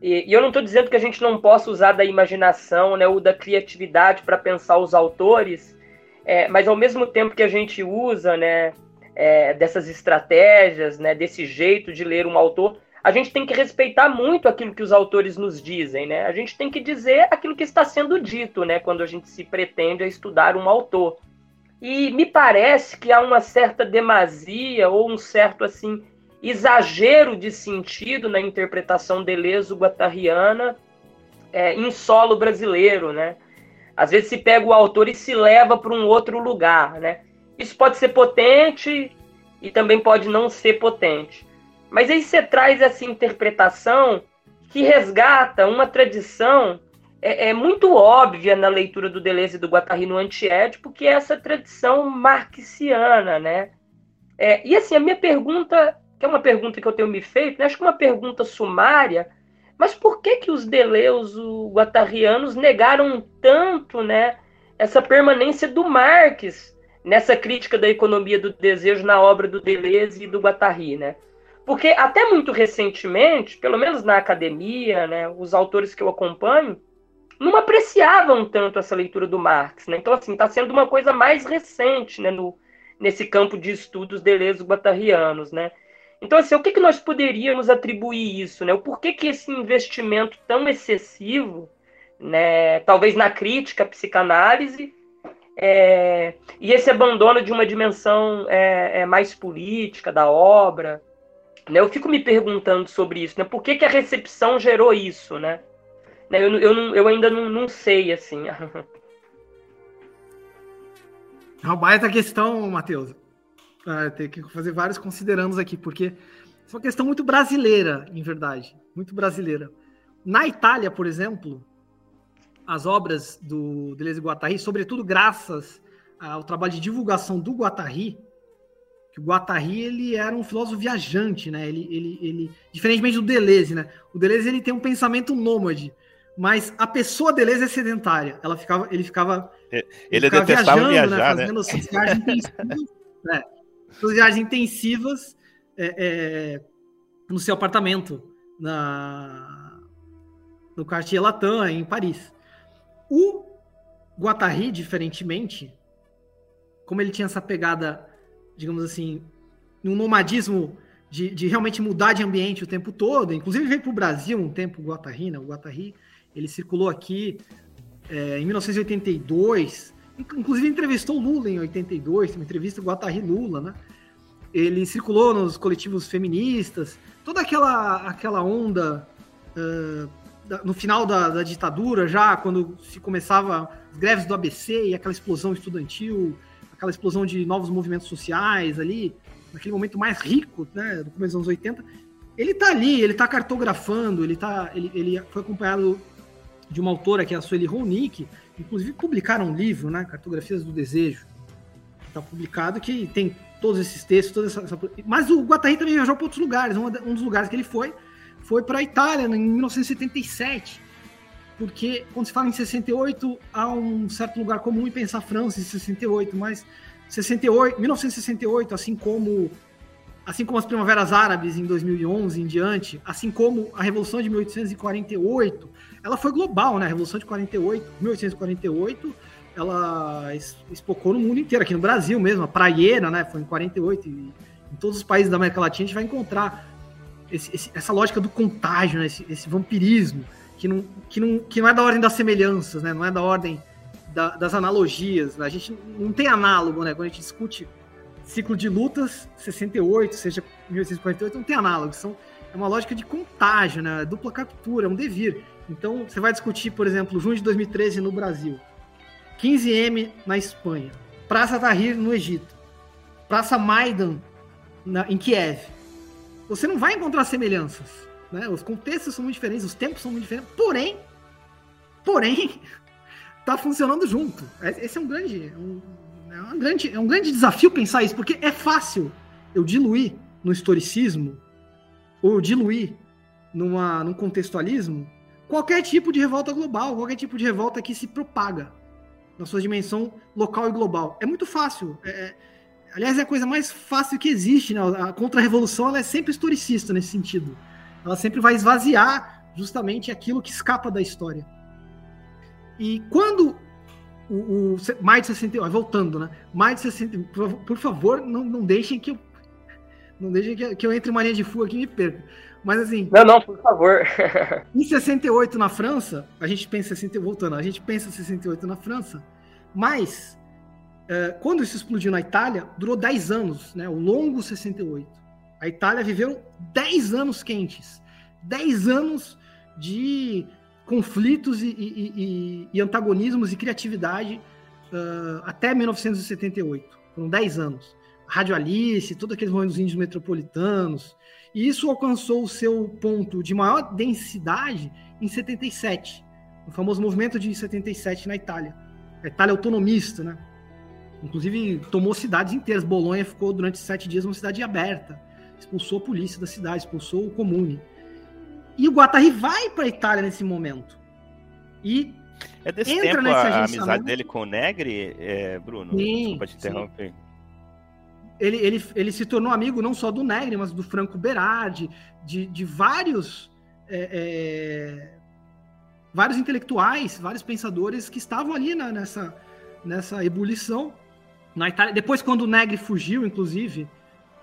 E, e eu não estou dizendo que a gente não possa usar da imaginação né, ou da criatividade para pensar os autores, é, mas ao mesmo tempo que a gente usa né, é, dessas estratégias, né, desse jeito de ler um autor, a gente tem que respeitar muito aquilo que os autores nos dizem, né? A gente tem que dizer aquilo que está sendo dito, né? Quando a gente se pretende a estudar um autor. E me parece que há uma certa demasia ou um certo assim exagero de sentido na interpretação deleso-guattariana é, em solo brasileiro, né? Às vezes se pega o autor e se leva para um outro lugar, né? Isso pode ser potente e também pode não ser potente. Mas aí você traz essa interpretação que resgata uma tradição é, é muito óbvia na leitura do Deleuze e do Guattari no Antiédipo, que é essa tradição marxiana, né? É, e assim, a minha pergunta que é uma pergunta que eu tenho me feito, né? acho que uma pergunta sumária, mas por que que os Deleuze guattarianos negaram tanto, né, essa permanência do Marx nessa crítica da economia do desejo na obra do Deleuze e do Guattari, né? Porque até muito recentemente, pelo menos na academia, né, os autores que eu acompanho não apreciavam tanto essa leitura do Marx, né? Então assim, está sendo uma coisa mais recente, né, no, nesse campo de estudos Deleuze guattarianos, né? Então, assim, o que, que nós poderíamos atribuir isso? Né? O porquê que esse investimento tão excessivo, né, talvez na crítica à psicanálise, é, e esse abandono de uma dimensão é, é, mais política da obra? Né? Eu fico me perguntando sobre isso. Né? Por que, que a recepção gerou isso? Né? né eu, eu, eu ainda não, não sei, assim. É uma baita questão, Matheus. Ah, tem que fazer vários considerandos aqui, porque é uma questão muito brasileira, em verdade. Muito brasileira. Na Itália, por exemplo, as obras do Deleuze e Guattari, sobretudo graças ao trabalho de divulgação do Guattari, que o Guattari ele era um filósofo viajante, né? Ele, ele, ele, diferentemente do Deleuze, né? O Deleuze ele tem um pensamento nômade, mas a pessoa Deleuze é sedentária. Ela ficava, ele ficava, ele, ele ficava detestava viajando, né? viajar, né? Fazendo né? viagens né? suas viagens intensivas é, é, no seu apartamento na, no Cartier Latam, em Paris. O Guattari, diferentemente, como ele tinha essa pegada, digamos assim, num nomadismo de, de realmente mudar de ambiente o tempo todo, inclusive veio para o Brasil um tempo o Guattari, né? O Guattari, ele circulou aqui é, em 1982, inclusive entrevistou Lula em 82, uma entrevista do Guattari Lula, né? Ele circulou nos coletivos feministas, toda aquela, aquela onda uh, da, no final da, da, ditadura, já quando se começava as greves do ABC e aquela explosão estudantil, aquela explosão de novos movimentos sociais ali, naquele momento mais rico, né, do começo dos anos 80, ele tá ali, ele tá cartografando, ele tá, ele, ele foi acompanhado de uma autora que é a Sueli Ronick, Inclusive publicaram um livro, né? Cartografias do Desejo. Está publicado que tem todos esses textos, toda essa, essa... Mas o Guattari também viajou para outros lugares. Um, um, dos lugares que ele foi foi para a Itália em 1977. Porque quando se fala em 68, há um certo lugar comum em pensar França em 68, mas 68, 1968, assim como assim como as primaveras árabes em 2011 em diante, assim como a revolução de 1848, ela foi global, né? A Revolução de 48, 1848, ela espocou no mundo inteiro, aqui no Brasil mesmo, a praieira, né? Foi em 48 e em todos os países da América Latina a gente vai encontrar esse, esse, essa lógica do contágio, né? esse, esse, vampirismo, que não, que, não, que não é da ordem das semelhanças, né? Não é da ordem da, das analogias. Né? A gente não tem análogo, né? Quando a gente discute ciclo de lutas, 68, seja 1848, não tem análogo. São, é uma lógica de contágio, né? Dupla captura, é um devir. Então, você vai discutir, por exemplo, junho de 2013 no Brasil, 15M na Espanha, Praça Tahrir no Egito, Praça Maidan na, em Kiev. Você não vai encontrar semelhanças. Né? Os contextos são muito diferentes, os tempos são muito diferentes, porém, porém, tá funcionando junto. É, esse é um grande, é um, é um grande, é um grande desafio pensar isso, porque é fácil eu diluir no historicismo ou diluir numa, num contextualismo qualquer tipo de revolta global, qualquer tipo de revolta que se propaga na sua dimensão local e global. É muito fácil. É, é aliás, é a coisa mais fácil que existe. Né? A contra-revolução é sempre historicista nesse sentido. Ela sempre vai esvaziar justamente aquilo que escapa da história. E quando o, o mais de 68, voltando, né? Mais de 60, por, por favor, não, não deixem que eu não deixem que, que eu entre uma linha de fuga aqui e me perca. Mas assim. Não, não, por favor. em 68 na França, a gente pensa 60, voltando, a gente pensa 68 na França, mas é, quando isso explodiu na Itália, durou 10 anos, né? O longo 68. A Itália viveu 10 anos quentes. 10 anos de conflitos e, e, e, e antagonismos e criatividade uh, até 1978. Foram 10 anos. Rádio Alice, todos aqueles movimentos índios metropolitanos. E isso alcançou o seu ponto de maior densidade em 77, o famoso movimento de 77 na Itália. A Itália autonomista, né? Inclusive tomou cidades inteiras. Bolonha ficou durante sete dias uma cidade aberta. Expulsou a polícia da cidade, expulsou o comune. E o Guattari vai para a Itália nesse momento. E é desse entra tempo a amizade dele com o Negri, é, Bruno? Sim, Desculpa te interromper. Sim. Ele, ele, ele se tornou amigo não só do Negri, mas do Franco Berardi, de, de vários é, é, vários intelectuais, vários pensadores que estavam ali na, nessa, nessa ebulição na Itália. Depois, quando o Negri fugiu, inclusive,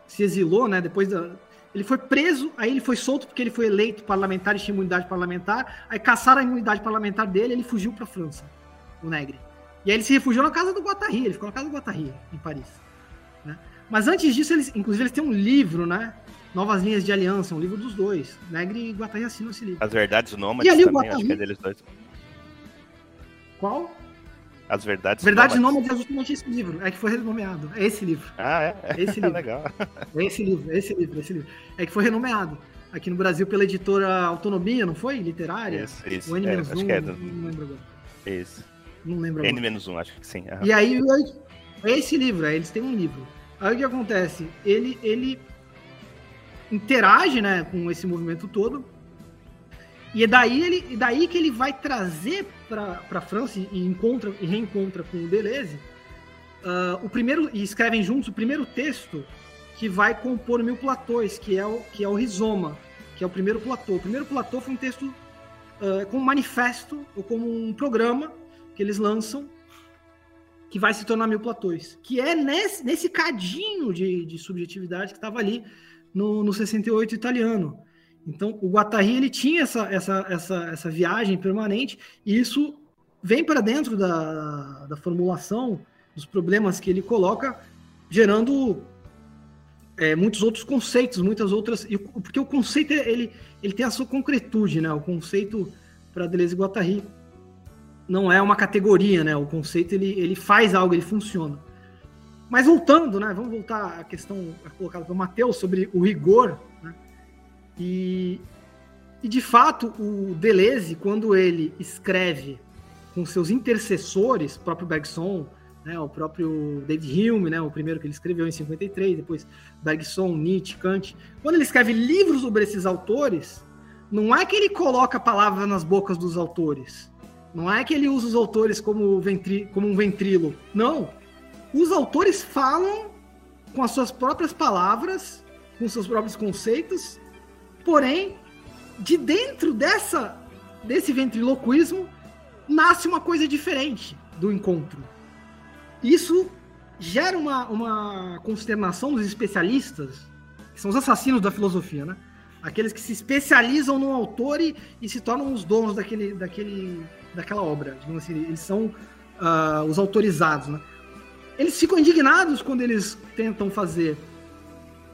se exilou, né? Depois da, ele foi preso, aí ele foi solto porque ele foi eleito parlamentar e tinha imunidade parlamentar. Aí caçaram a imunidade parlamentar dele ele fugiu para a França, o Negri. E aí ele se refugiou na casa do Guattari, ele ficou na casa do Guattari, em Paris. Né? Mas antes disso, eles, inclusive, eles têm um livro, né? Novas Linhas de Aliança, um livro dos dois. Negri e Guattari assinam esse livro. As Verdades Nômades e ali, também, Guattari... acho que é deles dois. Qual? As Verdades Verdades Nômades é justamente esse livro, é que foi renomeado. É esse livro. Ah, é? é esse livro. Legal. É esse livro, é esse livro, é esse livro. É que foi renomeado. Aqui no Brasil pela editora Autonomia, não foi? Literária? Isso, isso. O N-1, é, acho que é não lembro agora. Isso. Não lembro agora. N-1, acho que sim. E aí, é esse livro, aí eles têm um livro. Aí o que acontece? Ele, ele interage né, com esse movimento todo, e é daí, ele, daí que ele vai trazer para a França e, encontra, e reencontra com o Deleuze uh, o primeiro, e escrevem juntos o primeiro texto que vai compor Mil Platôs, que é o, que é o Rizoma, que é o primeiro platô. O primeiro platô foi um texto uh, como um manifesto ou como um programa que eles lançam que vai se tornar Mil Platôs, que é nesse, nesse cadinho de, de subjetividade que estava ali no, no 68 italiano. Então, o Guattari ele tinha essa, essa, essa, essa viagem permanente e isso vem para dentro da, da formulação dos problemas que ele coloca, gerando é, muitos outros conceitos, muitas outras. Porque o conceito ele, ele tem a sua concretude, né? O conceito para Deleuze e Guattari não é uma categoria, né? O conceito ele, ele faz algo, ele funciona. Mas voltando, né? Vamos voltar à questão colocada pelo Matheus sobre o rigor e, e de fato, o Deleuze, quando ele escreve com seus intercessores, o próprio Bergson, né, o próprio David Hume, né, o primeiro que ele escreveu em 53, depois Bergson, Nietzsche, Kant, quando ele escreve livros sobre esses autores, não é que ele coloca palavras nas bocas dos autores, não é que ele usa os autores como, ventri, como um ventrilo, não. Os autores falam com as suas próprias palavras, com seus próprios conceitos, Porém, de dentro dessa desse ventriloquismo nasce uma coisa diferente do encontro. Isso gera uma, uma consternação dos especialistas, que são os assassinos da filosofia, né? Aqueles que se especializam no autor e, e se tornam os donos daquele, daquele, daquela obra. Digamos assim, eles são uh, os autorizados, né? Eles ficam indignados quando eles tentam fazer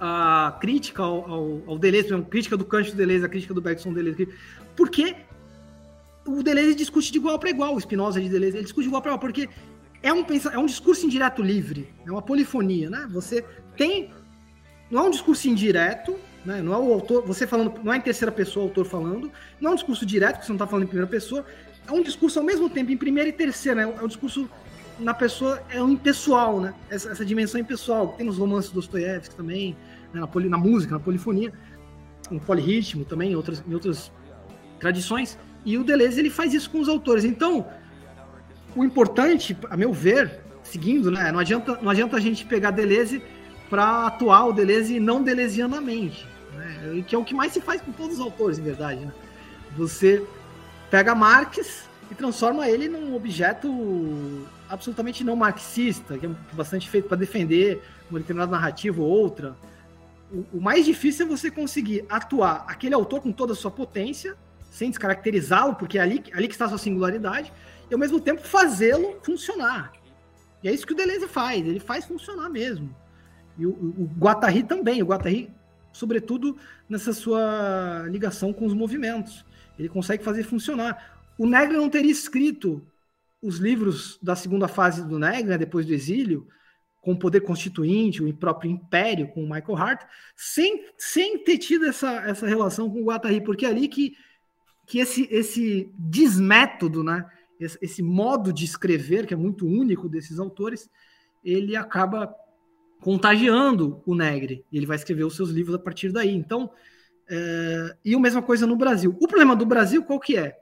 a crítica ao, ao, ao Deleuze, a crítica do Kant do Deleuze, a crítica do Bergson Deleuze, porque o Deleuze discute de igual para igual, o Spinoza de Deleuze, ele discute de igual para igual, porque é um, é um discurso indireto livre, é uma polifonia, né? Você tem. Não é um discurso indireto, né? Não é o autor, você falando, não é em terceira pessoa o autor falando, não é um discurso direto, porque você não está falando em primeira pessoa, é um discurso ao mesmo tempo em primeira e terceira, né? É um discurso na pessoa, é um impessoal, né? Essa, essa dimensão impessoal, que tem nos romances do Dostoiévski também, né, na, poli, na música, na polifonia, no polirritmo também, em outras, em outras tradições. E o Deleuze ele faz isso com os autores. Então, o importante, a meu ver, seguindo, né, não adianta, não adianta a gente pegar Deleuze para atuar o Deleuze não deleuzianamente, né, que é o que mais se faz com todos os autores, em verdade. Né? Você pega Marx e transforma ele num objeto absolutamente não marxista, que é bastante feito para defender uma determinada narrativa ou outra. O, mais difícil é você conseguir atuar aquele autor com toda a sua potência, sem descaracterizá-lo, porque é ali, ali que está a sua singularidade, e ao mesmo tempo fazê-lo funcionar. E é isso que o Deleuze faz, ele faz funcionar mesmo. E o, o, Guattari também, o Guattari, sobretudo nessa sua ligação com os movimentos. Ele consegue fazer funcionar. O Negri não teria escrito os livros da segunda fase do Negri, depois do exílio, com o poder constituinte, o próprio império, com o Michael Hart, sem, sem ter tido essa, essa relação com o Guattari, porque é ali que, que esse, esse desmétodo, né, esse, esse modo de escrever, que é muito único desses autores, ele acaba contagiando o Negri, e ele vai escrever os seus livros a partir daí. Então, é, e a mesma coisa no Brasil. O problema do Brasil qual que é?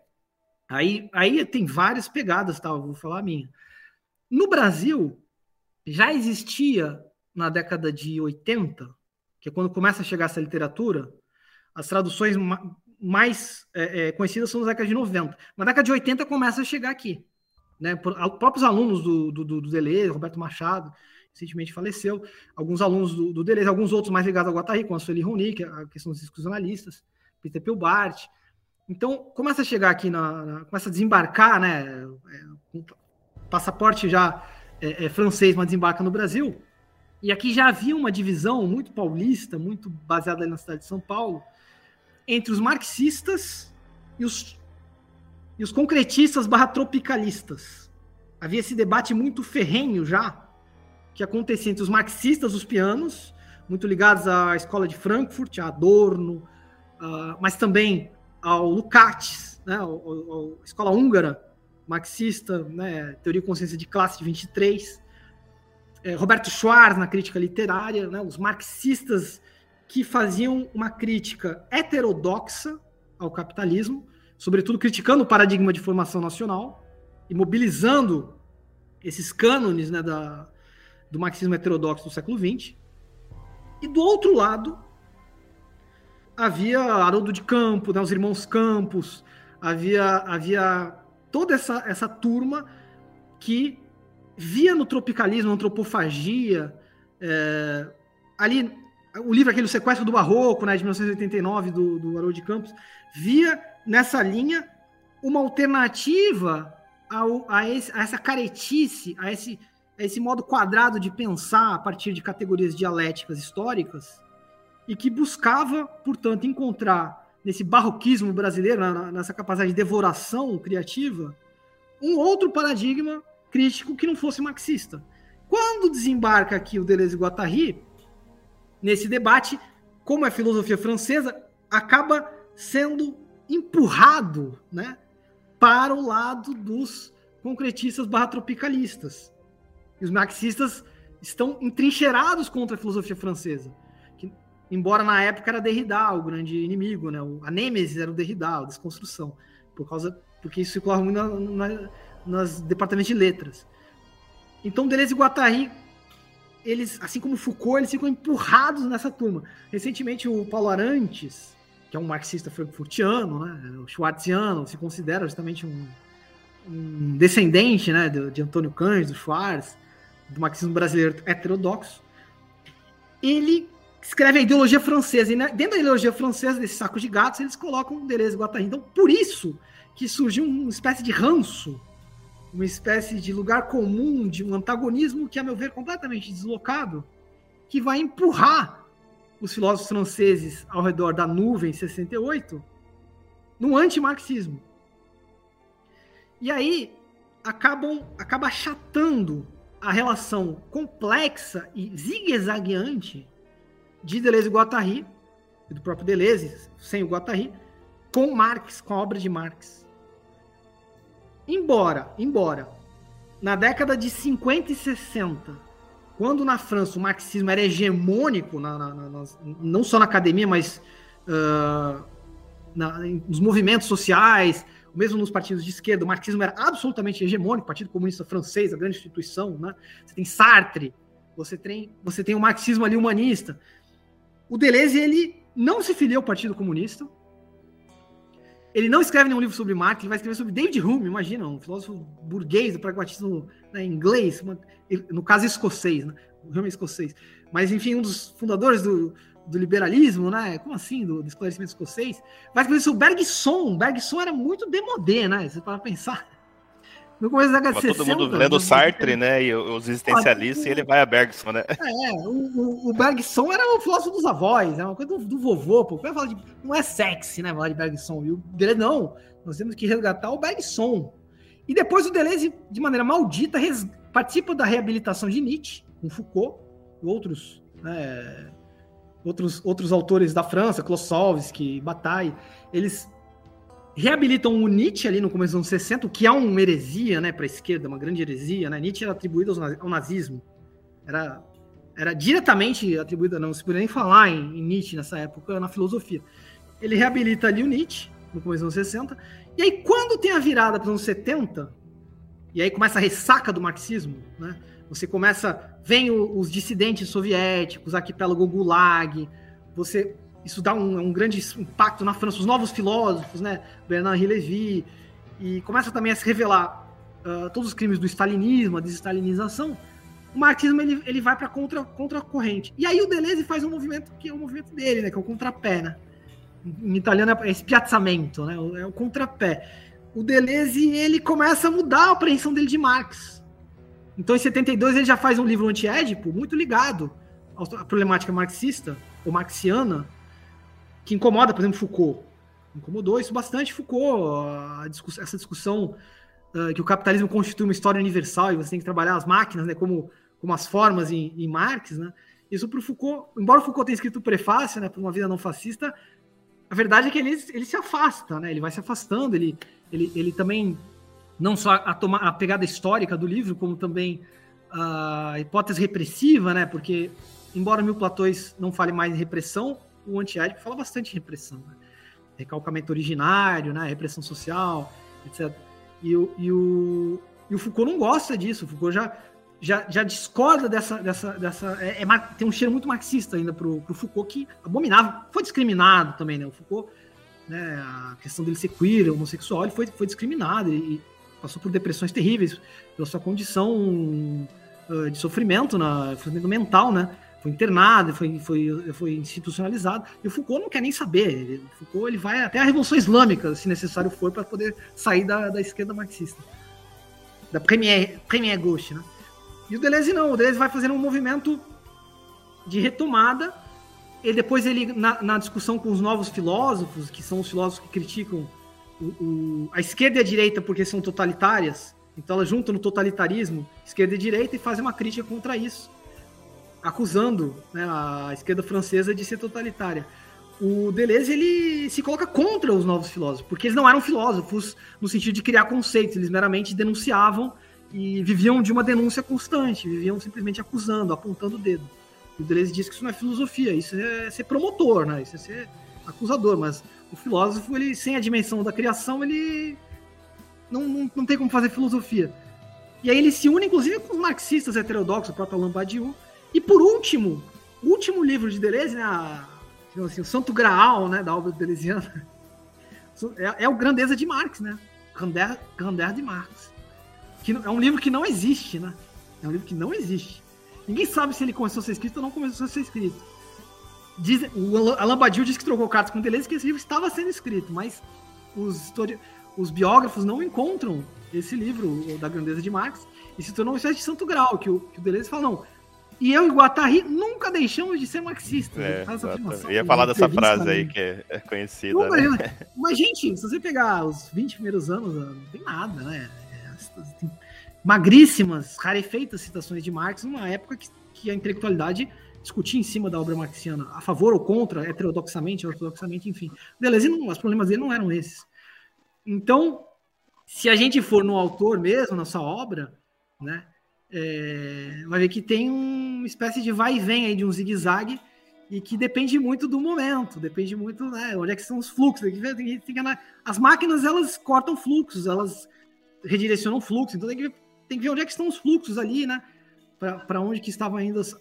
Aí, aí tem várias pegadas, tá? Eu vou falar a minha. No Brasil, já existia na década de 80, que é quando começa a chegar essa literatura, as traduções mais é, é, conhecidas são das décadas de 90. Na década de 80 começa a chegar aqui. Né? Por, próprios alunos do, do, do Deleuze, Roberto Machado, recentemente faleceu, alguns alunos do, do Deleuze, alguns outros mais ligados ao Guattari, como a Sueli Ronick, a questão dos discos analistas, Peter Pilbart, então, começa a chegar aqui, na, na começa a desembarcar, né? É, passaporte já é, é, francês, mas desembarca no Brasil. E aqui já havia uma divisão muito paulista, muito baseada na cidade de São Paulo, entre os marxistas e os, e os concretistas barra tropicalistas. Havia esse debate muito ferrenho já, que acontecia entre os marxistas, os pianos, muito ligados à escola de Frankfurt, a Adorno, uh, mas também ao Lukács, né, ao, escola húngara marxista, né, teoria e consciência de classe de 23, é, Roberto Schwarz na crítica literária, né, os marxistas que faziam uma crítica heterodoxa ao capitalismo, sobretudo criticando o paradigma de formação nacional e mobilizando esses cânones né, da, do marxismo heterodoxo do século XX. E do outro lado, havia Haroldo de Campos, né, os irmãos Campos, havia, havia toda essa, essa turma que via no tropicalismo, antropofagia, é, ali o livro aquele o Sequestro do Barroco, né, de 1989 do, do de Campos, via nessa linha uma alternativa ao, a, esse, a, essa caretice, a esse, a esse modo quadrado de pensar a partir de categorias dialéticas históricas, e que buscava, portanto, encontrar nesse barroquismo brasileiro, nessa capacidade de devoração criativa, um outro paradigma crítico que não fosse marxista. Quando desembarca aqui o Deleuze e Guattari, nesse debate, como é filosofia francesa, acaba sendo empurrado né, para o lado dos concretistas barra tropicalistas. E os marxistas estão entrincheirados contra a filosofia francesa embora na época era Derrida o grande inimigo, né? A Nêmesis era o Derrida, a desconstrução, por causa porque isso circulava muito na, nas departamentos de letras. Então Deleuze e Guattari, eles, assim como Foucault, eles ficam empurrados nessa turma. Recentemente o Paulo Arantes, que é um marxista frankfurtiano, né? O Schwartziano, se considera justamente um, um descendente, né, de, de Antônio Cândido, Schwartz, do marxismo brasileiro heterodoxo. Ele escreve a ideologia francesa. E né, dentro da ideologia francesa, desse saco de gatos, eles colocam Deleuze e Guattari. Então, por isso que surgiu uma espécie de ranço, uma espécie de lugar comum, de um antagonismo que, a meu ver, completamente deslocado, que vai empurrar os filósofos franceses ao redor da nuvem 68 num anti-marxismo. E aí acabam acaba achatando a relação complexa e zigue-zagueante de Deleuze e Guattari, e do próprio Deleuze, sem o Guattari, com Marx, com a obra de Marx. Embora, embora, na década de 50 e 60, quando na França o marxismo era hegemônico, na, na, na, não só na academia, mas uh, nos movimentos sociais, mesmo nos partidos de esquerda, o marxismo era absolutamente hegemônico, o Partido Comunista Francês, a grande instituição, né? Você tem Sartre, você tem, você tem o marxismo ali humanista, o Deleuze, ele não se filiou ao Partido Comunista. ele não escreve nenhum livro sobre Marx, ele vai escrever sobre David Hume, imagina, um filósofo burguês do pragmatismo né, inglês, uma, no caso escocês, né? Hume é escocês. Mas, enfim, um dos fundadores do, do liberalismo, né? Como assim, do, do esclarecimento escocês? Vai escrever sobre Bergson. Bergson era muito demodé, né? Você para pensar. No começo da década de 60. Todo mundo lendo Sartre, né? E os existencialistas, e ele vai a Bergson, né? É, o, o, Bergson era o filósofo dos avós, é uma coisa do, do vovô, pô. Falar de, não é sexy, né? Falar de Bergson. E o Deleuze, não. Nós temos que resgatar o Bergson. E depois o Deleuze, de maneira maldita, res, participa da reabilitação de Nietzsche, com Foucault, e outros, né, outros, outros autores da França, Klossowski, Bataille. Eles reabilitam o Nietzsche ali no começo dos anos 60, o que é uma heresia, né, para a esquerda, uma grande heresia, né? Nietzsche era atribuído ao nazismo. Era, era diretamente atribuído, não se podia nem falar em, em, Nietzsche nessa época, na filosofia. Ele reabilita ali o Nietzsche, no começo dos anos 60, e aí quando tem a virada para os anos 70, e aí começa a ressaca do marxismo, né? Você começa, vem o, os dissidentes soviéticos, arquipélago Gulag, você isso dá um, um, grande impacto na França, os novos filósofos, né, Bernard Lévy, e começa também a se revelar uh, todos os crimes do stalinismo, a desestalinização, o marxismo ele, ele vai para contra, contra corrente. E aí o Deleuze faz um movimento que é o movimento dele, né, que é o contrapé, né? Em italiano é espiazzamento, né? É o contrapé. O Deleuze ele começa a mudar a apreensão dele de Marx. Então em 72 ele já faz um livro anti-édipo muito ligado à problemática marxista ou marxiana, que incomoda, por exemplo, Foucault. Incomodou isso bastante Foucault, discuss essa discussão uh, que o capitalismo constitui uma história universal e você tem que trabalhar as máquinas né, como, como as formas em, em Marx. Né? Isso para o Foucault, embora o Foucault tenha escrito o prefácio né, para uma vida não fascista, a verdade é que ele, ele se afasta, né? ele vai se afastando, ele, ele, ele também, não só a, tomar, a pegada histórica do livro, como também a hipótese repressiva, né? porque, embora Mil Platões não fale mais em repressão, o antiético fala bastante de repressão, né? recalcamento originário, né? repressão social, etc. E o, e, o, e o Foucault não gosta disso, o Foucault já, já, já discorda dessa. dessa, dessa é, é, tem um cheiro muito marxista ainda para o Foucault, que abominável, foi discriminado também, né? O Foucault, né, a questão dele ser queer, homossexual, ele foi, foi discriminado e passou por depressões terríveis pela sua condição uh, de sofrimento, na, sofrimento mental, né? Foi internado, foi, foi, foi institucionalizado. E o Foucault não quer nem saber. O Foucault ele vai até a Revolução Islâmica, se necessário for, para poder sair da, da esquerda marxista. Da Premier, Premier Gauche, né? E o Deleuze não. O Deleuze vai fazendo um movimento de retomada. E depois ele, na, na discussão com os novos filósofos, que são os filósofos que criticam o, o, a esquerda e a direita porque são totalitárias, então elas juntam no totalitarismo esquerda e direita e fazem uma crítica contra isso acusando né, a esquerda francesa de ser totalitária. O Deleuze ele se coloca contra os novos filósofos, porque eles não eram filósofos no sentido de criar conceitos, eles meramente denunciavam e viviam de uma denúncia constante, viviam simplesmente acusando, apontando o dedo. O Deleuze diz que isso não é filosofia, isso é ser promotor, né? Isso é ser acusador, mas o filósofo, ele sem a dimensão da criação, ele não, não, não tem como fazer filosofia. E aí ele se une, inclusive, com os marxistas heterodoxos, o próprio Alain Badiou, e por último, o último livro de Deleuze, né, a, assim, o Santo Graal né, da obra deleuziana, é, é o Grandeza de Marx, né? Grandeur, Grandeur de Marx. Que é um livro que não existe, né? É um livro que não existe. Ninguém sabe se ele começou a ser escrito ou não começou a ser escrito. Diz, o Alain Badiou disse que trocou cartas com Deleuze que esse livro estava sendo escrito, mas os, os biógrafos não encontram esse livro da Grandeza de Marx e se tornou uma espécie de santo grau, que o, que o Deleuze fala, não, e eu e Guatari nunca deixamos de ser marxistas. É, eu ia falar dessa frase aí que é, é conhecida. Nunca, né? Mas, gente, se você pegar os 20 primeiros anos, não tem nada, né? É, tem magríssimas, rarefeitas citações de Marx numa época que, que a intelectualidade discutia em cima da obra marxiana, a favor ou contra, heterodoxamente, ortodoxamente, enfim. Beleza, não, os problemas dele não eram esses. Então, se a gente for no autor mesmo, na sua obra, né? É, vai ver que tem uma espécie de vai e vem aí de um zigue-zague e que depende muito do momento, depende muito, né, onde é que são os fluxos. Tem que, as máquinas, elas cortam fluxos, elas redirecionam fluxos, então tem que, tem que ver onde é que estão os fluxos ali, né, para onde que estavam indo as,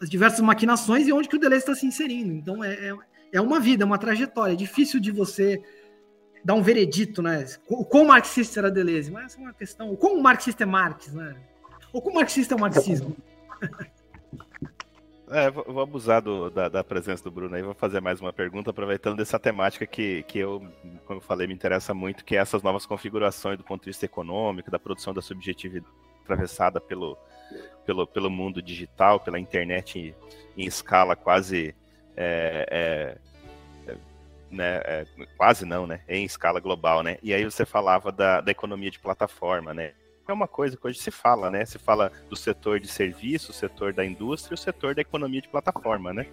as, diversas maquinações e onde que o Deleuze está se inserindo. Então é, é, é uma vida, é uma trajetória, é difícil de você dar um veredito, né? O quão marxista era Deleuze, mas é uma questão. O quão marxista é Marx, né? Ou quão marxista é marxismo? É, vou, abusar do, da, da, presença do Bruno aí, vou fazer mais uma pergunta, aproveitando dessa temática que, que eu, como eu falei, me interessa muito, que é essas novas configurações do ponto de vista econômico, da produção da subjetividade atravessada pelo, pelo, pelo mundo digital, pela internet em, em escala quase. É, é né, é, quase não, né? Em escala global, né? E aí você falava da, da economia de plataforma, né? É uma coisa que hoje se fala, né? Se fala do setor de serviço, o setor da indústria, o setor da economia de plataforma, né?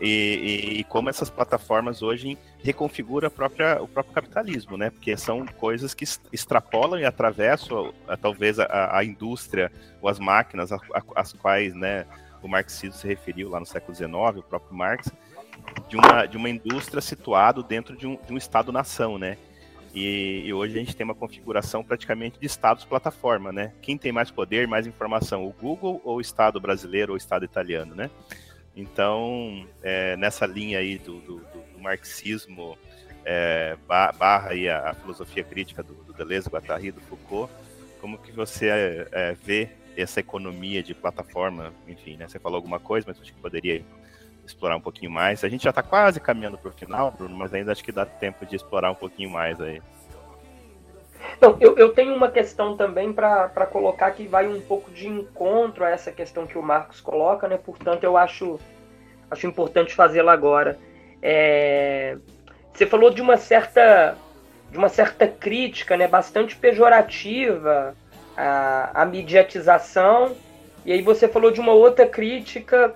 E, e, e como essas plataformas hoje reconfiguram própria, o próprio capitalismo, né? Porque são coisas que extrapolam e atravessam talvez a, a, indústria ou as máquinas às quais, né? O marxismo se referiu lá no século XIX, o próprio Marx, de uma, de uma indústria situado dentro de um, de um Estado-nação, né? E, e, hoje a gente tem uma configuração praticamente de estados plataforma, né? Quem tem mais poder, mais informação, o Google ou o Estado brasileiro ou o Estado italiano, né? Então, é, nessa linha aí do, do, do marxismo é, barra aí a, a, filosofia crítica do, do Deleuze, Guattari, do Foucault, como que você é, é, vê essa economia de plataforma? Enfim, né? Você falou alguma coisa, mas acho que poderia explorar um pouquinho mais. A gente já está quase caminhando para o final, Bruno, mas ainda acho que dá tempo de explorar um pouquinho mais aí. Não, eu, eu tenho uma questão também para colocar que vai um pouco de encontro a essa questão que o Marcos coloca, né? Portanto, eu acho, acho importante fazê-la agora. É, você falou de uma certa de uma certa crítica, né, bastante pejorativa à, à mediatização, e aí você falou de uma outra crítica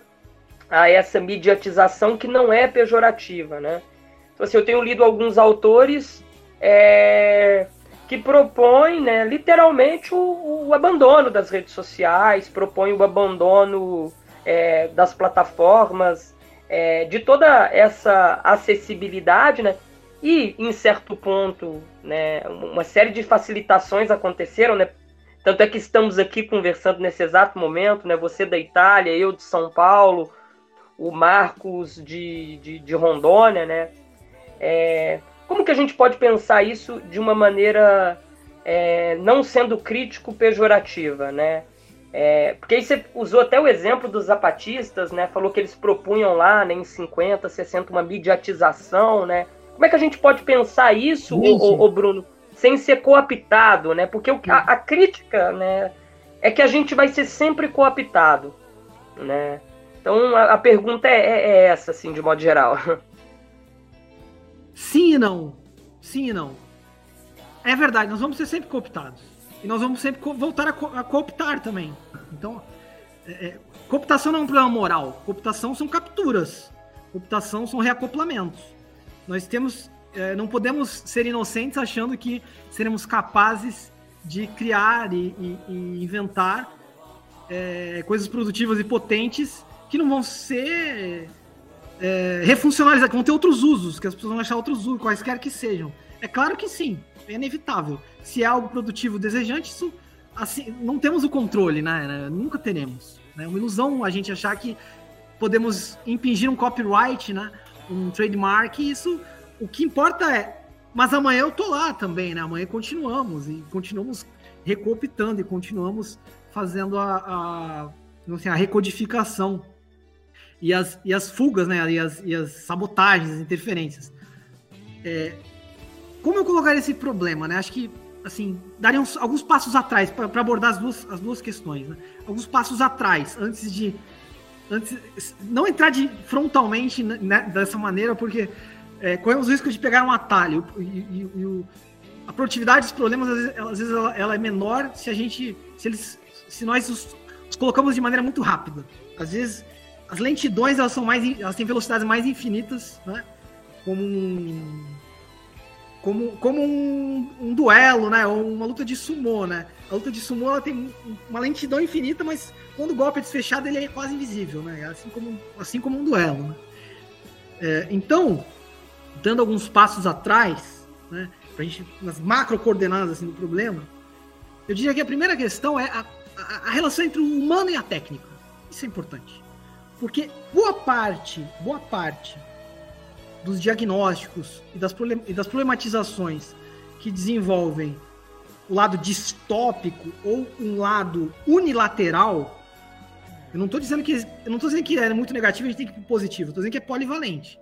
a essa mediatização que não é pejorativa, né? Então, assim, eu tenho lido alguns autores é, que propõem, né, literalmente, o, o, abandono das redes sociais, propõem o abandono é, das plataformas, é, de toda essa acessibilidade, né? E, em certo ponto, né, uma série de facilitações aconteceram, né? Tanto é que estamos aqui conversando nesse exato momento, né? Você da Itália, eu de São Paulo, o Marcos de, de, de Rondônia, né? É, como que a gente pode pensar isso de uma maneira é, não sendo crítico pejorativa, né? É, porque aí você usou até o exemplo dos zapatistas, né? Falou que eles propunham lá, né, em 50, 60, uma mediatização, né? Como é que a gente pode pensar isso, ô, ô, Bruno, sem ser cooptado, né? Porque o, a, a, crítica, né, é que a gente vai ser sempre cooptado, né? Então a, a pergunta é, é, é, essa, assim, de modo geral. Sim e não. Sim e não. É verdade, nós vamos ser sempre cooptados. E nós vamos sempre voltar a, co a, cooptar também. Então, é, é, cooptação não é um problema moral. Cooptação são capturas. Cooptação são reacoplamentos. Nós temos. É, não podemos ser inocentes achando que seremos capazes de criar e, e, e inventar é, coisas produtivas e potentes que não vão ser é, refuncionalizados, que vão ter outros usos, que as pessoas vão achar outros usos, quaisquer que sejam. É claro que sim, é inevitável. Se é algo produtivo desejante, isso assim, não temos o controle, né? Nunca teremos. É né? uma ilusão a gente achar que podemos impingir um copyright, né? Um trademark, e isso. O que importa é. Mas amanhã eu tô lá também, né? Amanhã continuamos e continuamos recopitando e continuamos fazendo a, a, assim, a recodificação e as, e as fugas, né? E as, e as sabotagens, as interferências. É, como eu colocaria esse problema, né? Acho que, assim, daria uns, alguns passos atrás para abordar as duas, as duas questões, né? Alguns passos atrás, antes de. Antes, não entrar de, frontalmente né, dessa maneira, porque é, corremos o risco de pegar um atalho. E, e, e o, a produtividade dos problemas, às vezes, às vezes ela, ela, é menor se a gente. Se, eles, se nós os, os colocamos de maneira muito rápida. Às vezes as lentidões elas são mais elas têm velocidades mais infinitas, né? Como um como, como um, um, duelo, né? Ou uma luta de sumô, né? A luta de sumô ela tem uma lentidão infinita, mas quando o golpe é desfechado ele é quase invisível, né? Assim como, assim como um duelo. Né? É, então, dando alguns passos atrás, né? Pra gente, nas macro coordenadas assim, do problema, eu diria que a primeira questão é a, a, a relação entre o humano e a técnica. Isso é importante. Porque boa parte, boa parte dos diagnósticos e das, e das problematizações que desenvolvem o lado distópico ou um lado unilateral, eu não estou dizendo que eu não tô dizendo que é muito negativo, a gente tem que ir positivo, estou dizendo que é polivalente.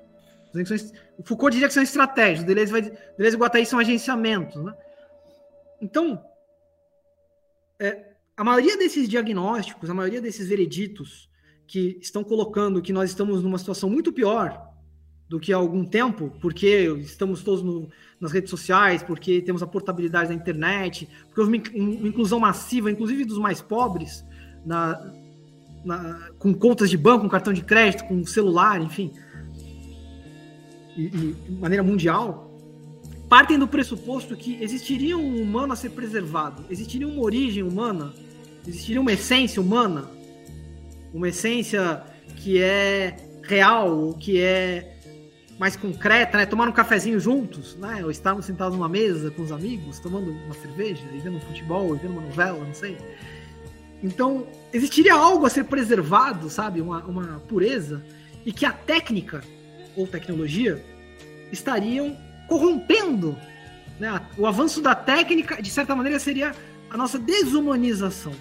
O Foucault diria que são estratégias, Deleuze, vai, Deleuze e Guattari são agenciamentos. Né? Então, é, a maioria desses diagnósticos, a maioria desses vereditos que estão colocando que nós estamos numa situação muito pior do que há algum tempo, porque estamos todos no, nas redes sociais, porque temos a portabilidade da internet, porque houve uma inclusão massiva, inclusive dos mais pobres, na, na, com contas de banco, com cartão de crédito, com celular, enfim e, e de maneira mundial, partem do pressuposto que existiria um humano a ser preservado, existiria uma origem humana, existiria uma essência humana, uma essência que é real, que é mais concreta, né? Tomar um cafezinho juntos, né? Ou estarmos sentados numa mesa com os amigos, tomando uma cerveja, e vendo um futebol, e vendo uma novela, não sei. Então, existiria algo a ser preservado, sabe? Uma, uma pureza, e que a técnica ou tecnologia estariam corrompendo. Né? O avanço da técnica, de certa maneira, seria a nossa desumanização.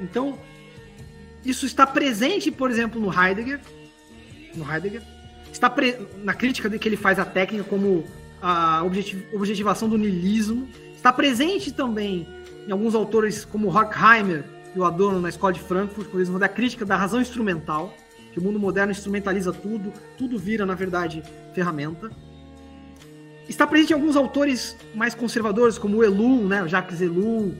Então, isso está presente, por exemplo, no Heidegger, no Heidegger, está pre... na crítica que ele faz à técnica como a objetivação do niilismo, está presente também em alguns autores como Horkheimer e o Adorno na Escola de Frankfurt, por exemplo, da crítica da razão instrumental, que o mundo moderno instrumentaliza tudo, tudo vira, na verdade, ferramenta. Está presente em alguns autores mais conservadores, como o Elu, né, Jacques Elu.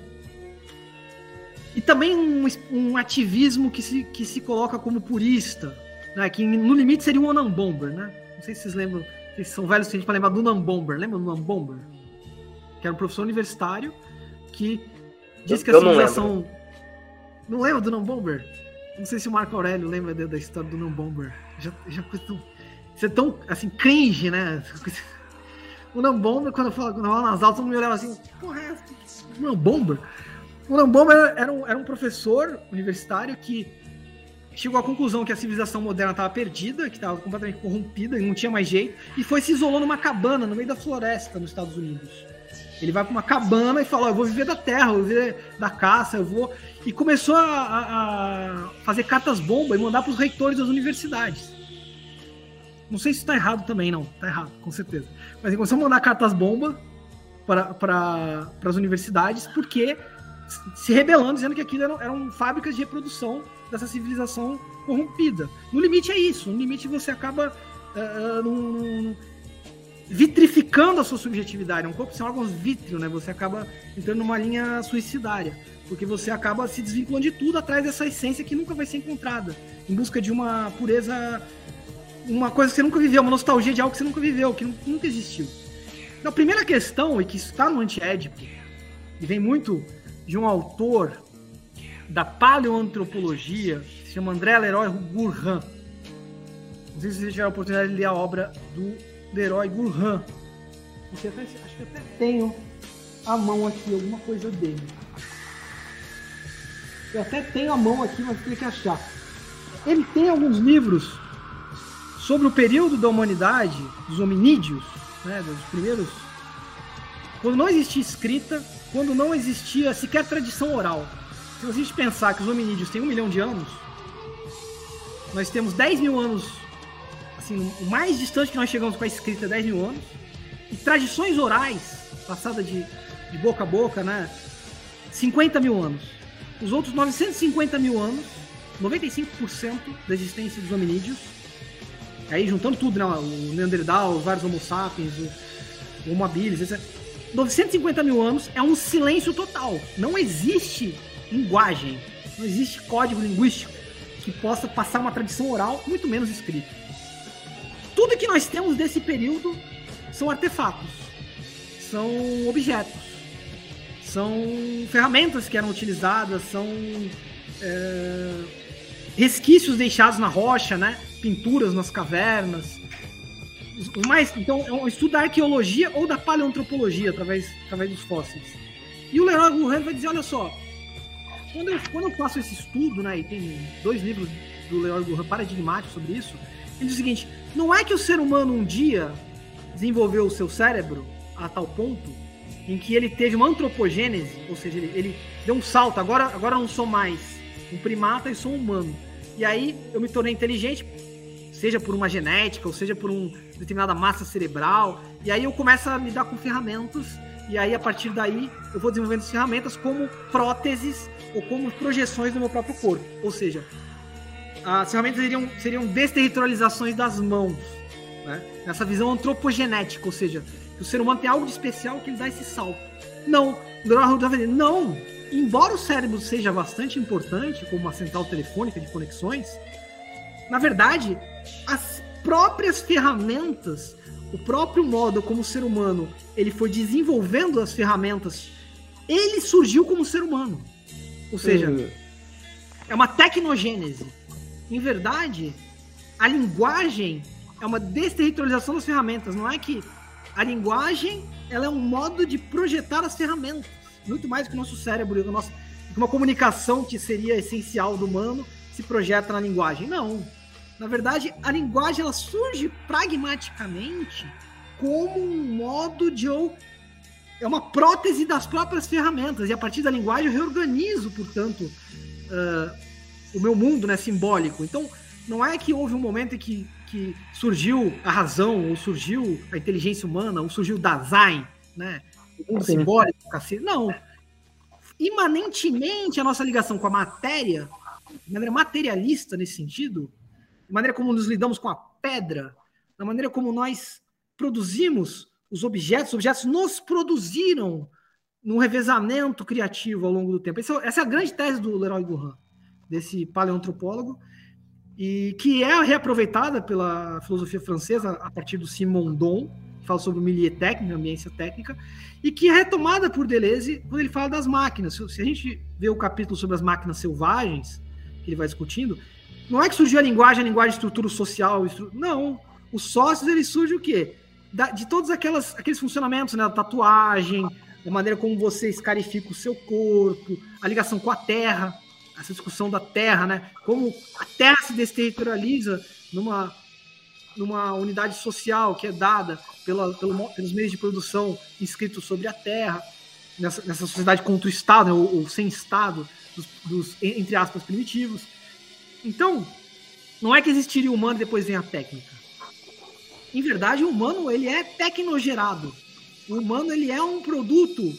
E também um, um ativismo que se, que se coloca como purista, né, que no limite seria um Anambomber, né? Não sei se vocês lembram, vocês são velhos suficiente para lembrar do Anambomber. Lembra do Anambomber? Que era um professor universitário que disse que a civilização... Não, não lembra do Anambomber? Não sei se o Marco Aurélio lembra da história do Nambomber. Já, já tão, isso é tão, assim, cringe, né? O Nambomber, quando eu falo, quando eu falo nas aulas, todo mundo me olhava assim, porra, é Nambomber? O Nambomber era um, era um professor universitário que chegou à conclusão que a civilização moderna estava perdida, que estava completamente corrompida e não tinha mais jeito, e foi se isolou numa cabana no meio da floresta nos Estados Unidos. Ele vai para uma cabana e fala: oh, Eu vou viver da terra, eu vou viver da caça, eu vou. E começou a, a fazer cartas bomba e mandar para os reitores das universidades. Não sei se está errado também, não. Está errado, com certeza. Mas ele começou a mandar cartas bomba para pra, as universidades porque se rebelando, dizendo que aquilo eram, eram fábricas de reprodução dessa civilização corrompida. No limite é isso. No limite você acaba uh, num, vitrificando a sua subjetividade. É um corpo sem órgãos vítreo, né? Você acaba entrando numa linha suicidária. Porque você acaba se desvinculando de tudo atrás dessa essência que nunca vai ser encontrada. Em busca de uma pureza. Uma coisa que você nunca viveu, uma nostalgia de algo que você nunca viveu, que nunca existiu. Então, a primeira questão, e que está no Antiédipo, e vem muito de um autor da paleoantropologia, se chama André Leroy Gourhan. Não sei se você tiver a oportunidade de ler a obra do herói Gurhan. Acho que até tenho a mão aqui, alguma coisa dele. Eu até tenho a mão aqui, mas tem que achar. Ele tem alguns livros sobre o período da humanidade, dos hominídeos, né, dos primeiros. Quando não existia escrita, quando não existia sequer tradição oral. Se a gente pensar que os hominídeos têm um milhão de anos, nós temos 10 mil anos assim, o mais distante que nós chegamos com a escrita é 10 mil anos. E tradições orais, passada de, de boca a boca, né? 50 mil anos. Os outros 950 mil anos, 95% da existência dos hominídeos. Aí juntando tudo, né? O Neandertal, os vários Homo sapiens, o Homo habilis, etc. 950 mil anos é um silêncio total. Não existe linguagem, não existe código linguístico que possa passar uma tradição oral, muito menos escrita tudo que nós temos desse período são artefatos, são objetos, são ferramentas que eram utilizadas, são é, resquícios deixados na rocha, né? Pinturas nas cavernas. Mais, então, é um estudo da arqueologia ou da paleoantropologia através, através dos fósseis. E o Leroy Gourand vai dizer, olha só, quando eu, quando eu faço esse estudo, né, e tem dois livros do Leroy Gourand paradigmáticos sobre isso, Ele diz o seguinte: não é que o ser humano um dia desenvolveu o seu cérebro a tal ponto em que ele teve uma antropogênese, ou seja, ele, ele deu um salto. Agora, agora eu não sou mais um primata e sou um humano. E aí eu me tornei inteligente, seja por uma genética, ou seja por uma determinada massa cerebral. E aí eu começo a lidar com ferramentas. E aí, a partir daí, eu vou desenvolvendo as ferramentas como próteses ou como projeções do meu próprio corpo. Ou seja, as ferramentas seriam, seriam desterritorializações das mãos. Né? Nessa visão antropogenética, ou seja, que o ser humano tem algo de especial que ele dá esse salto. Não, Leroy vai dizer, não, embora o cérebro seja bastante importante como uma central telefônica de conexões, na verdade, as próprias ferramentas, o próprio modo como o ser humano ele foi desenvolvendo as ferramentas, ele surgiu como ser humano. Ou seja, uhum. é uma tecnogênese. Em verdade, a linguagem é uma desterritorialização das ferramentas. Não é que a linguagem ela é um modo de projetar as ferramentas. Muito mais que o nosso cérebro, o nosso, uma comunicação que seria essencial do humano se projeta na linguagem. Não. Na verdade, a linguagem ela surge pragmaticamente como um modo de eu é uma prótese das próprias ferramentas e a partir da linguagem eu reorganizo, portanto, uh, o meu mundo, né, simbólico. Então, não é que houve um momento em que que surgiu a razão, ou surgiu a inteligência humana, ou surgiu o Dasein, né? O mundo Sim. simbólico, cacete. Não. Imanentemente a nossa ligação com a matéria, de maneira materialista nesse sentido, de maneira como nos lidamos com a pedra, da maneira como nós produzimos os objetos, os objetos nos produziram num revezamento criativo ao longo do tempo. Essa, essa é a grande tese do Leroy Gourand, desse paleoantropólogo, e que é reaproveitada pela filosofia francesa a partir do Simondon, que fala sobre o milieu técnico, ambiência técnica, e que é retomada por Deleuze quando ele fala das máquinas. Se a gente vê o capítulo sobre as máquinas selvagens, que ele vai discutindo, não é que surgiu a linguagem, a linguagem estrutura social, estru... não. Os sócios, ele surge o quê? Da, de todos aquelas, aqueles funcionamentos, né? A tatuagem, a maneira como você escarifica o seu corpo, a ligação com a terra, essa discussão da terra, né? Como a terra se desterritorializa numa, numa unidade social que é dada pela, pelo, pelos meios de produção inscritos sobre a terra, nessa, nessa sociedade contra o Estado, né? ou, ou, sem Estado, dos, dos, entre aspas, primitivos. Então, não é que existiria o humano e depois vem a técnica. Em verdade, o humano ele é tecnogerado. O humano ele é um produto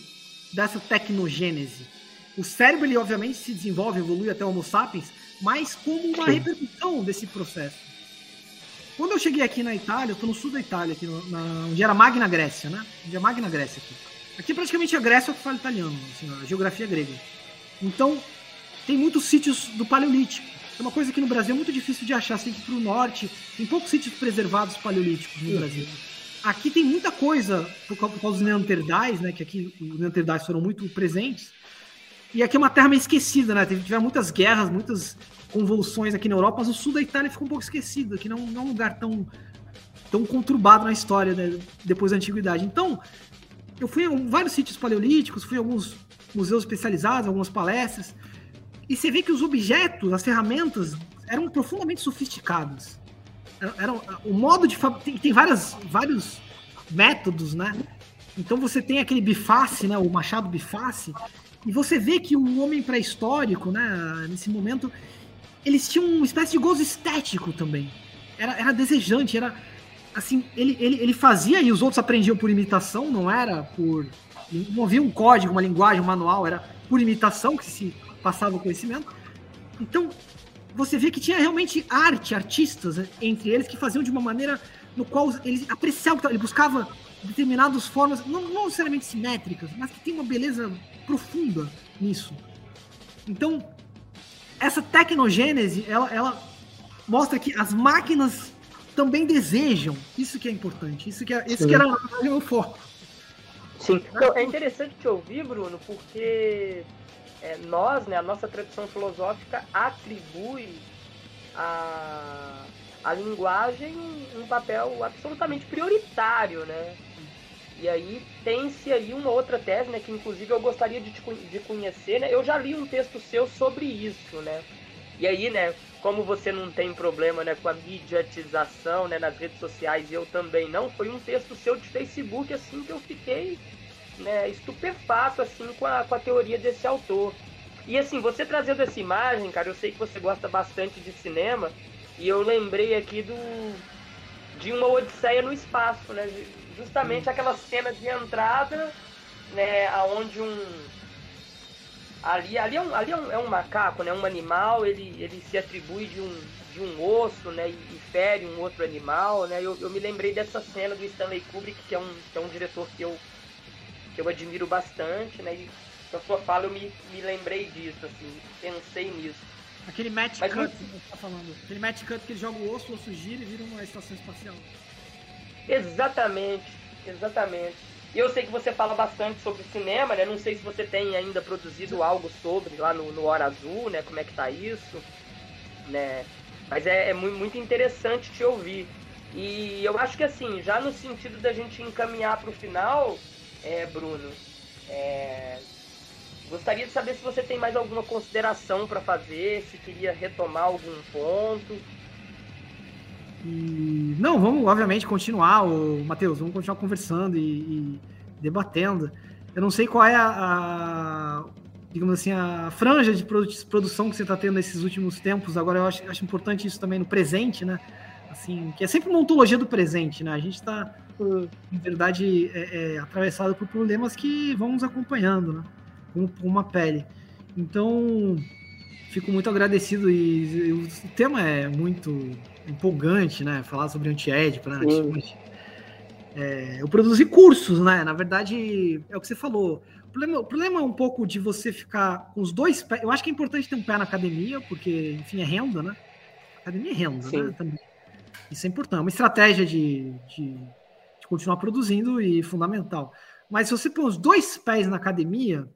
dessa tecnogênese. O cérebro, ele obviamente se desenvolve, evolui até o Homo sapiens, mas como uma Sim. repercussão desse processo. Quando eu cheguei aqui na Itália, eu tô no sul da Itália, aqui no, na, onde era Magna Grécia, né? Onde é Magna Grécia aqui. Aqui praticamente a Grécia é o que fala italiano, assim, a geografia grega. Então, tem muitos sítios do Paleolítico. É uma coisa que no Brasil é muito difícil de achar. Você tem que ir pro norte, tem poucos sítios preservados paleolíticos no Brasil. Aqui tem muita coisa, por causa dos neandertais, né? Que aqui os neandertais foram muito presentes. E aqui é uma terra meio esquecida, né? Tiveram muitas guerras, muitas convulsões aqui na Europa, mas o sul da Itália ficou um pouco esquecido, que não, não é um lugar tão, tão conturbado na história né? depois da antiguidade. Então, eu fui em vários sítios paleolíticos, fui em alguns museus especializados, algumas palestras, e você vê que os objetos, as ferramentas, eram profundamente sofisticados. Era, o modo de tem, tem várias, vários métodos, né? Então você tem aquele biface, né? O machado biface, e você vê que o homem pré-histórico, né, nesse momento, eles tinham uma espécie de gozo estético também. Era, era desejante, era assim, ele, ele, ele fazia e os outros aprendiam por imitação, não era por. Não havia um código, uma linguagem, um manual, era por imitação que se passava o conhecimento. Então, você vê que tinha realmente arte, artistas né, entre eles que faziam de uma maneira no qual eles apreciavam, ele buscava determinadas formas, não, não necessariamente simétricas, mas que tem uma beleza profunda nisso. Então, essa tecnogênese, ela, ela mostra que as máquinas também desejam. Isso que é importante. Isso que, é, isso que era o meu foco. Sim. Então, é interessante te ouvir, Bruno, porque é, nós, né, a nossa tradição filosófica atribui a, a linguagem um papel absolutamente prioritário, né? E aí tem-se aí uma outra tese, né, que inclusive eu gostaria de, de conhecer, né? Eu já li um texto seu sobre isso, né? E aí, né, como você não tem problema né, com a mediatização né, nas redes sociais, e eu também não, foi um texto seu de Facebook assim que eu fiquei né, estupefato assim com a, com a teoria desse autor. E assim, você trazendo essa imagem, cara, eu sei que você gosta bastante de cinema, e eu lembrei aqui do de uma Odisseia no espaço, né? Justamente aquela cena de entrada, né, aonde um ali, ali, é, um, ali é, um, é um macaco, né? Um animal, ele, ele se atribui de um, de um osso, né? E, fere um outro animal, né? Eu, eu me lembrei dessa cena do Stanley Kubrick, que é um, que é um diretor que eu, que eu admiro bastante, né? E com a sua fala eu me, me lembrei disso, assim, pensei nisso. Aquele match Mas cut que você tá falando. Aquele match cut que ele joga o osso, o osso gira e vira uma estação espacial. Exatamente, exatamente. E eu sei que você fala bastante sobre cinema, né? Não sei se você tem ainda produzido algo sobre lá no, no Hora Azul, né? Como é que tá isso, né? Mas é, é muito interessante te ouvir. E eu acho que assim, já no sentido da gente encaminhar para o final, é, Bruno, é, gostaria de saber se você tem mais alguma consideração para fazer, se queria retomar algum ponto. E, não, vamos, obviamente, continuar, o Matheus, vamos continuar conversando e, e, debatendo. Eu não sei qual é a, a digamos assim, a franja de produção que você está tendo nesses últimos tempos. Agora, eu acho, acho, importante isso também no presente, né? Assim, que é sempre uma ontologia do presente, né? A gente está, em verdade, é, é, atravessado por problemas que vão nos acompanhando, né? Com, com uma pele. Então, fico muito agradecido e, e o tema é muito empolgante, né? Falar sobre anti-édipo, né? É, eu produzi cursos, né? Na verdade, é o que você falou. O problema, o problema é um pouco de você ficar com os dois pés. Eu acho que é importante ter um pé na academia, porque, enfim, é renda, né? Academia é renda, Sim. né? Também. Isso é importante. É uma estratégia de, de, de continuar produzindo e fundamental. Mas se você põe os dois pés na academia,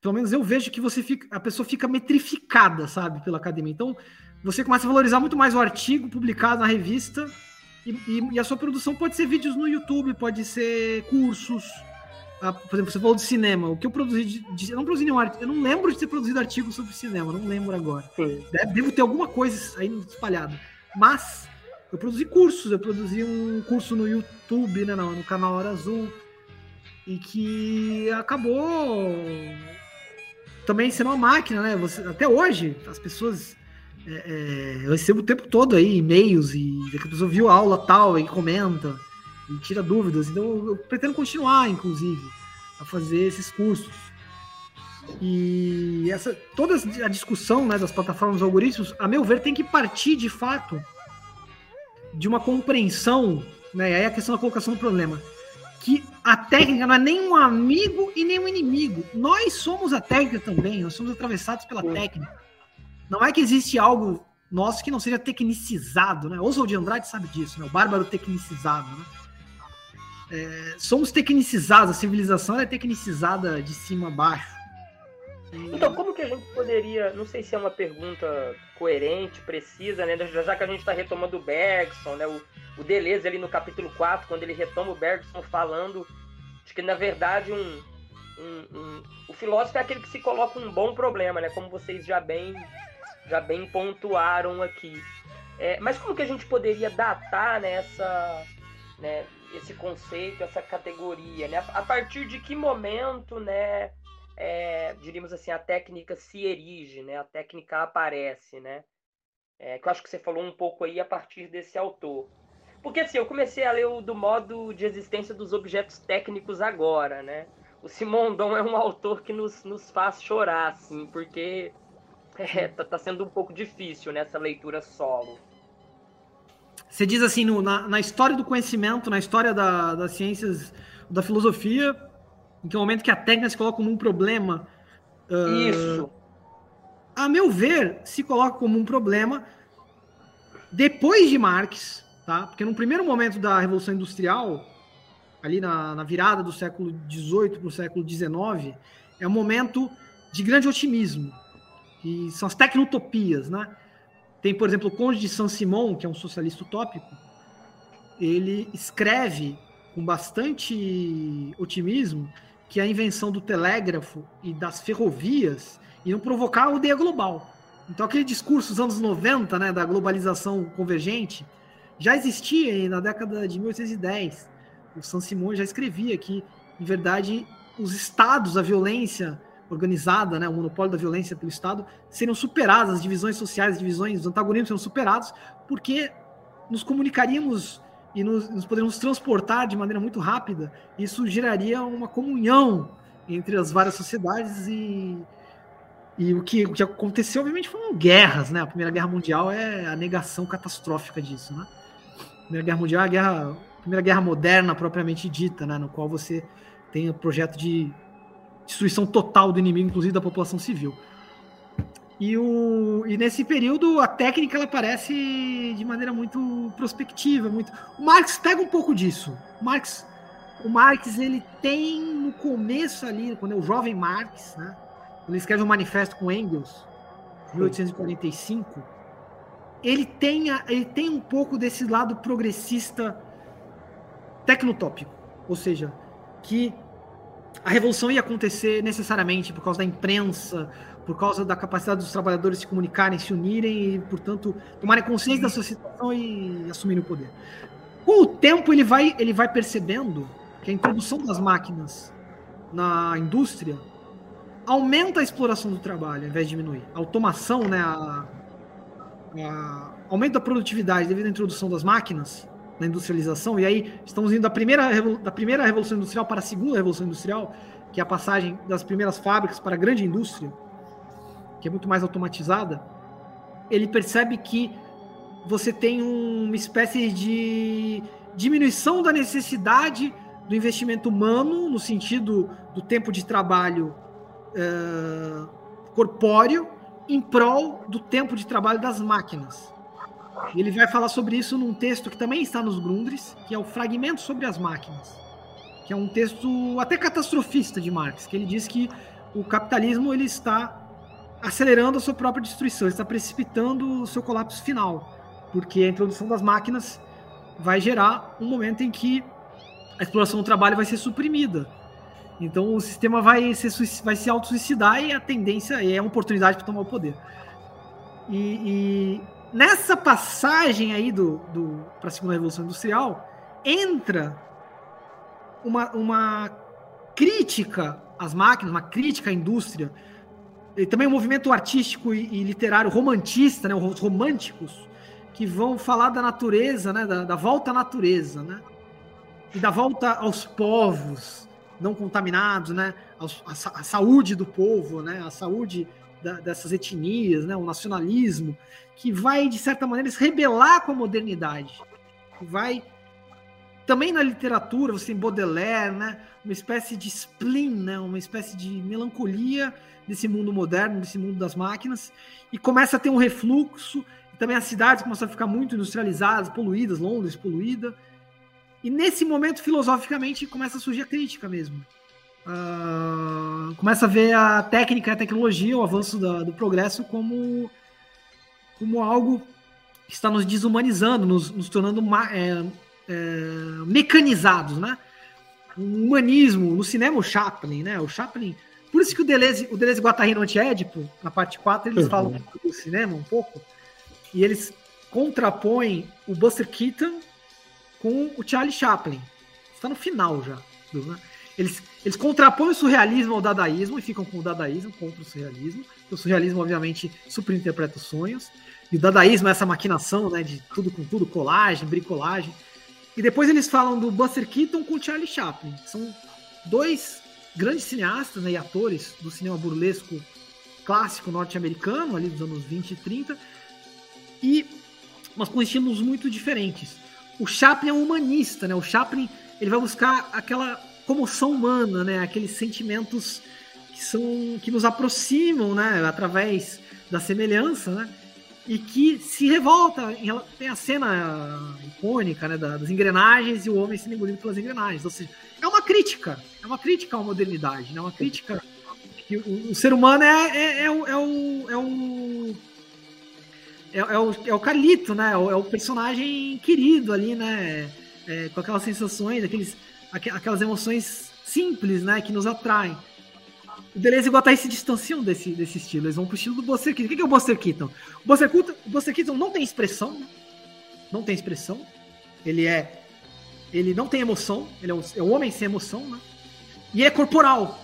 pelo menos eu vejo que você fica, a pessoa fica metrificada, sabe, pela academia. Então, você começa a valorizar muito mais o artigo publicado na revista e, e, e a sua produção pode ser vídeos no YouTube, pode ser cursos. Ah, por exemplo, você falou de cinema. O que eu produzi de, de, eu não produzi nenhum artigo. Eu não lembro de ter produzido artigo sobre cinema, não lembro agora. Deve, devo ter alguma coisa aí espalhada. Mas eu produzi cursos, eu produzi um curso no YouTube, né, no, canal Hora Azul, e que acabou também sendo uma máquina, né? Você, até hoje, as pessoas é, é, eu recebo o tempo todo aí e-mails e a pessoa viu a aula tal e comenta e tira dúvidas. Então eu pretendo continuar, inclusive, a fazer esses cursos. E essa toda a discussão né, das plataformas algoritmos, a meu ver, tem que partir de fato de uma compreensão, né? E aí a questão da colocação do problema. Que a técnica não é nem um amigo e nem um inimigo. Nós somos a técnica também, nós somos atravessados pela técnica. Não é que existe algo nosso que não seja tecnicizado, né? Oswald de Andrade sabe disso, né? O bárbaro tecnicizado, né? É, somos tecnicizados, a civilização é tecnicizada de cima a baixo. Então, como que a gente poderia, não sei se é uma pergunta coerente, precisa, né? Já que a gente está retomando o Bergson, né? O, o Deleuze ali no capítulo 4, quando ele retoma o Bergson falando de que, na verdade, um, um, um, o filósofo é aquele que se coloca um bom problema, né? Como vocês já bem já bem pontuaram aqui. É, mas como que a gente poderia datar nessa, né, esse conceito, essa categoria? Né? A partir de que momento, né, é, diríamos assim, a técnica se erige, né? a técnica aparece? Né? É, que eu acho que você falou um pouco aí a partir desse autor. Porque assim, eu comecei a ler o do modo de existência dos objetos técnicos agora, né? O Simondon é um autor que nos, nos faz chorar, assim, porque é, tá, tá, sendo um pouco difícil nessa leitura solo. Você diz assim, no, na, na, história do conhecimento, na história da, das ciências, da filosofia, em que o momento que a técnica se coloca como um problema. Uh, Isso. A meu ver, se coloca como um problema depois de Marx, tá? Porque no primeiro momento da Revolução Industrial, ali na, na virada do século XVIII para o século XIX, é um momento de grande otimismo que são as tecnotopias, né? Tem, por exemplo, o Conde de Saint-Simon, que é um socialista utópico, ele escreve com bastante otimismo que a invenção do telégrafo e das ferrovias iam provocar a aldeia global. Então aquele discurso dos anos 90, né, da globalização convergente, já existia na década de 1810. O San Simon já escrevia que, em verdade, os estados, a violência organizada, né, o monopólio da violência pelo Estado, seriam superadas, as divisões sociais, as divisões, os antagonismos seriam superados, porque nos comunicaríamos e nos, nos poderíamos transportar de maneira muito rápida. Isso geraria uma comunhão entre as várias sociedades e, e o, que, o que aconteceu, obviamente, foram guerras, né? A Primeira Guerra Mundial é a negação catastrófica disso, né? A Primeira Guerra Mundial é a guerra, a Primeira Guerra Moderna propriamente dita, né? No qual você tem o projeto de destruição total do inimigo, inclusive da população civil. E, o, e nesse período a técnica ela aparece de maneira muito prospectiva, muito. O Marx pega um pouco disso. O Marx, o Marx ele tem no começo ali, quando é o jovem Marx, né? Ele escreve um manifesto com Engels, 1845. Ele tem, ele tem um pouco desse lado progressista tecnotópico, ou seja, que a revolução ia acontecer necessariamente por causa da imprensa, por causa da capacidade dos trabalhadores se comunicarem, se unirem e, portanto, tomarem consciência da sua situação e assumirem o poder. Com o tempo, ele vai, ele vai percebendo que a introdução das máquinas na indústria aumenta a exploração do trabalho, ao invés de diminuir. A automação, né, a, a produtividade devido à introdução das máquinas na industrialização, e aí estamos indo da primeira, da primeira revolução industrial para a segunda revolução industrial, que é a passagem das primeiras fábricas para a grande indústria, que é muito mais automatizada, ele percebe que você tem uma espécie de diminuição da necessidade do investimento humano, no sentido do tempo de trabalho uh, corpóreo, em prol do tempo de trabalho das máquinas. Ele vai falar sobre isso num texto que também está nos Grundris, que é o Fragmento sobre as Máquinas, que é um texto até catastrofista de Marx, que ele diz que o capitalismo ele está acelerando a sua própria destruição, está precipitando o seu colapso final, porque a introdução das máquinas vai gerar um momento em que a exploração do trabalho vai ser suprimida. Então o sistema vai, vai se auto-suicidar e a tendência é uma oportunidade para tomar o poder. E, e, nessa passagem aí do, do para a segunda revolução industrial entra uma, uma crítica às máquinas, uma crítica à indústria, e também um movimento artístico e, e literário romantista, né, os românticos, que vão falar da natureza, né, da, da volta à natureza, né, e da volta aos povos não contaminados, né, a, a, a saúde do povo, né, a saúde da, dessas etnias, né, o nacionalismo, que vai, de certa maneira, se rebelar com a modernidade. Vai. Também na literatura, você tem Baudelaire, né, uma espécie de spleen, né, uma espécie de melancolia desse mundo moderno, desse mundo das máquinas, e começa a ter um refluxo. Também as cidades começam a ficar muito industrializadas, poluídas, Londres poluída. E nesse momento, filosoficamente, começa a surgir a crítica mesmo. Uh, começa a ver a técnica a tecnologia, o avanço da, do progresso como, como algo que está nos desumanizando, nos, nos tornando é, é, mecanizados, né? Um humanismo, no cinema o Chaplin, né? O Chaplin, por isso que o Deleuze, o Deleuze Guattari no Antiédipo, na parte 4, eles uhum. falam do cinema um pouco, e eles contrapõem o Buster Keaton com o Charlie Chaplin. Está no final já. Né? Eles, eles contrapõem o surrealismo ao dadaísmo e ficam com o dadaísmo contra o surrealismo. O surrealismo, obviamente, superinterpreta os sonhos. E o dadaísmo é essa maquinação né, de tudo com tudo, colagem, bricolagem. E depois eles falam do Buster Keaton com o Charlie Chaplin. São dois grandes cineastas né, e atores do cinema burlesco clássico norte-americano, ali dos anos 20 e 30, e, mas com estilos muito diferentes. O Chaplin é um humanista, né? O Chaplin ele vai buscar aquela comoção humana, né? Aqueles sentimentos que são que nos aproximam, né? Através da semelhança, né? E que se revolta. Em, tem a cena icônica, né? Das engrenagens e o homem sendo engolido pelas engrenagens. Ou seja, é uma crítica, é uma crítica à modernidade, né? Uma crítica que o, o ser humano é, é, é, o, é o, é o é, é, o, é o Carlito, né? É o, é o personagem querido ali, né? É, com aquelas sensações, aqueles, aquelas emoções simples, né? Que nos atraem. O Deleuze e o Guattari se distanciam desse, desse estilo. Eles vão pro estilo do Buster Keaton. O que é o Buster Keaton? O Buster Keaton, o Buster Keaton não tem expressão, né? não tem expressão. Ele é ele não tem emoção, ele é um, é um homem sem emoção, né? E é corporal.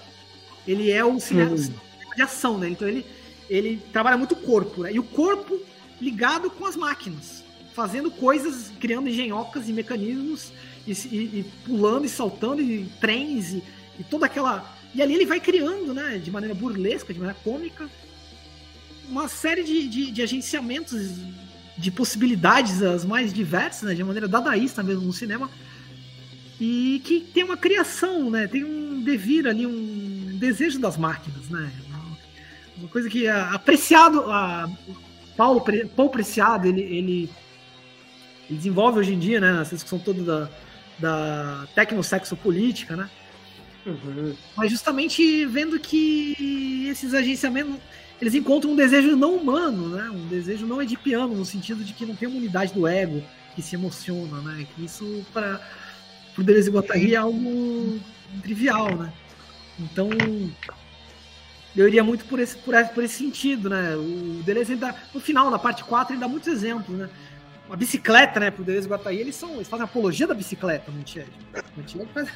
Ele é um cinema hum. de ação, né? Então ele, ele trabalha muito o corpo, né? E o corpo ligado com as máquinas, fazendo coisas, criando engenhocas e mecanismos, e, e, e pulando e saltando, e trens, e, e toda aquela. E ali ele vai criando, né? De maneira burlesca, de maneira cômica, uma série de, de, de agenciamentos de possibilidades as mais diversas, né, de maneira dadaísta mesmo no cinema, e que tem uma criação, né? Tem um devir ali, um desejo das máquinas, né? Uma coisa que é apreciado, a Paulo, Paulo Preciado, ele, ele, ele, desenvolve hoje em dia, né? Essa discussão toda da, da tecnosexopolítica, né? Uhum. Mas justamente vendo que esses agenciamentos eles encontram um desejo não humano, né? Um desejo não edipiano, no sentido de que não tem uma unidade do ego que se emociona, né? Que isso para pro Deleuze e Guattari é algo trivial, né? Então, eu iria muito por esse, por por esse sentido, né? O Deleuze ainda, no final, na parte 4, ele dá muitos exemplos, né? A bicicleta, né, pro Deleuze Guattari, eles, são, eles fazem apologia da bicicleta, no Tied. Faz...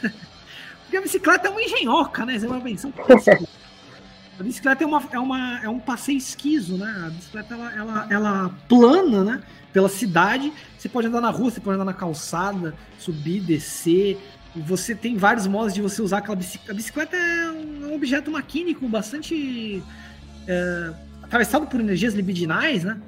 Porque a bicicleta é uma engenhoca, né? Você vai pensar, a bicicleta é, uma, é, uma, é um passeio esquiso, né? A bicicleta, ela, ela, ela plana, né? pela cidade. Você pode andar na rua, você pode andar na calçada, subir, descer. Você tem vários modos de você usar aquela bicicleta. A bicicleta é um objeto maquínico bastante é, atravessado por energias libidinais, né?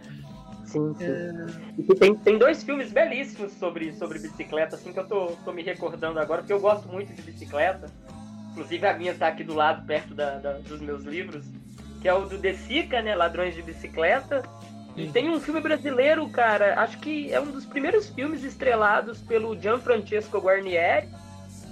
Sim, sim. É... Tem, tem dois filmes belíssimos sobre, sobre bicicleta, assim, que eu tô, tô me recordando agora, porque eu gosto muito de bicicleta. Inclusive a minha tá aqui do lado, perto da, da dos meus livros, que é o do De Sica, né? Ladrões de Bicicleta, e tem um filme brasileiro, cara, acho que é um dos primeiros filmes estrelados pelo Gianfrancesco Guarnieri,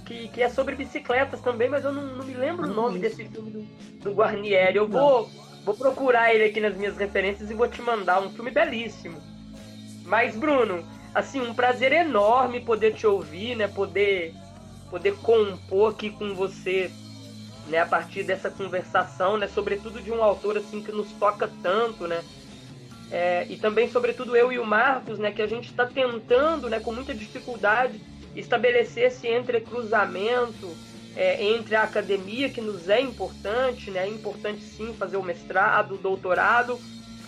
que, que é sobre bicicletas também, mas eu não, não me lembro o nome desse filme do, do Guarnieri. Eu vou, vou procurar ele aqui nas minhas referências e vou te mandar um filme belíssimo. Mas, Bruno, assim, um prazer enorme poder te ouvir, né? Poder, poder compor aqui com você, né? A partir dessa conversação, né? Sobretudo de um autor, assim, que nos toca tanto, né? É, e também, sobretudo, eu e o Marcos, né, que a gente está tentando, né, com muita dificuldade, estabelecer esse entrecruzamento é, entre a academia, que nos é importante, né, é importante sim fazer o mestrado, o doutorado,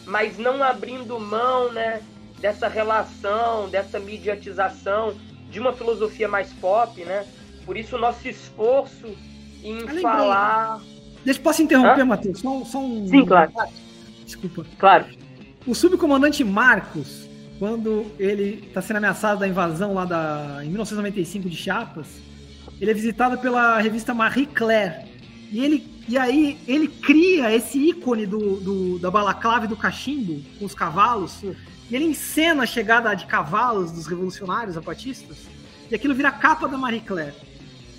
mas não abrindo mão né, dessa relação, dessa mediatização de uma filosofia mais pop, né? Por isso o nosso esforço em falar. Deixa eu posso interromper, Matheus? Só, só um. Sim, claro. Desculpa. Claro. O subcomandante Marcos, quando ele está sendo ameaçado da invasão lá da, em 1995 de Chiapas, ele é visitado pela revista Marie Claire. E, ele, e aí ele cria esse ícone do, do, da balaclava e do cachimbo com os cavalos. E ele encena a chegada de cavalos dos revolucionários zapatistas. E aquilo vira a capa da Marie Claire.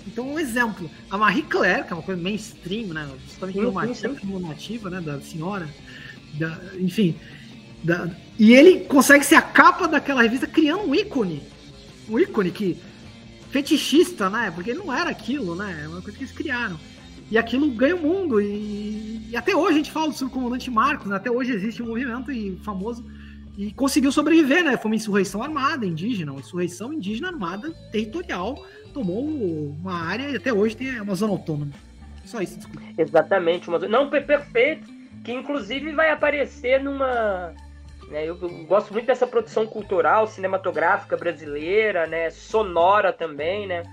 Então, um exemplo. A Marie Claire, que é uma coisa mainstream, né? Totalmente normativa, né? Da senhora. Da, enfim, da, e ele consegue ser a capa daquela revista criando um ícone. Um ícone que. Fetichista, né? Porque não era aquilo, né? É uma coisa que eles criaram. E aquilo ganha o mundo. E, e até hoje a gente fala sobre o comandante Marcos, né? Até hoje existe um movimento e, famoso. E conseguiu sobreviver, né? Foi uma insurreição armada indígena, uma insurreição indígena armada territorial. Tomou uma área e até hoje tem uma zona autônoma. Só isso, desculpa. Exatamente. Uma... Não, perfeito. Que inclusive vai aparecer numa né? Eu, eu, gosto muito dessa produção cultural, cinematográfica brasileira, né? sonora também, né?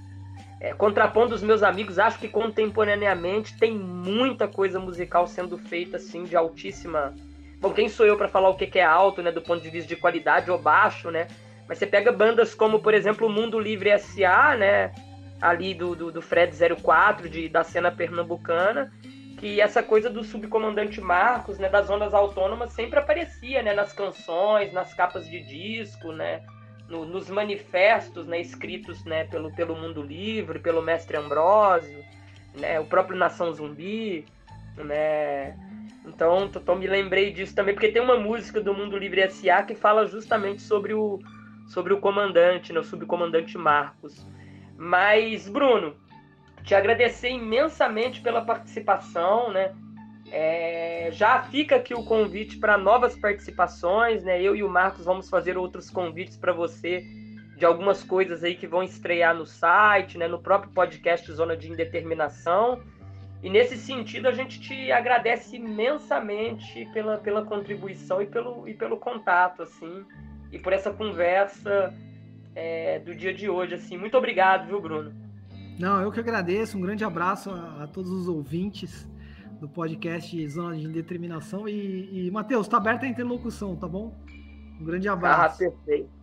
É, contrapondo os meus amigos, acho que contemporaneamente tem muita coisa musical sendo feita assim de altíssima. Bom, quem sou eu para falar o que é alto, né? Do ponto de vista de qualidade ou baixo, né? Mas você pega bandas como, por exemplo, o Mundo Livre S.A., né? Ali do, do, do Fred 04, de, da cena pernambucana, que essa coisa do subcomandante Marcos, né, das ondas autônomas, sempre aparecia, né, nas canções, nas capas de disco, né, no, nos manifestos, né, escritos, né, pelo, pelo Mundo Livre, pelo Mestre Ambrósio, né, o próprio Nação Zumbi, né, então, tô, me lembrei disso também, porque tem uma música do Mundo Livre S.A. que fala justamente sobre o, sobre o comandante, né, o subcomandante Marcos. Mas, Bruno, te agradecer imensamente pela participação, né? É, já fica aqui o convite para novas participações, né? Eu e o Marcos vamos fazer outros convites para você de algumas coisas aí que vão estrear no site, né? No próprio podcast Zona de Indeterminação. E nesse sentido, a gente te agradece imensamente pela, pela contribuição e pelo, e pelo contato, assim, e por essa conversa é, do dia de hoje, assim. Muito obrigado, viu, Bruno? Não, eu que agradeço. Um grande abraço a, a todos os ouvintes do podcast Zona de Indeterminação. E, e Matheus, está aberta a interlocução, tá bom? Um grande abraço. Ah, perfeito.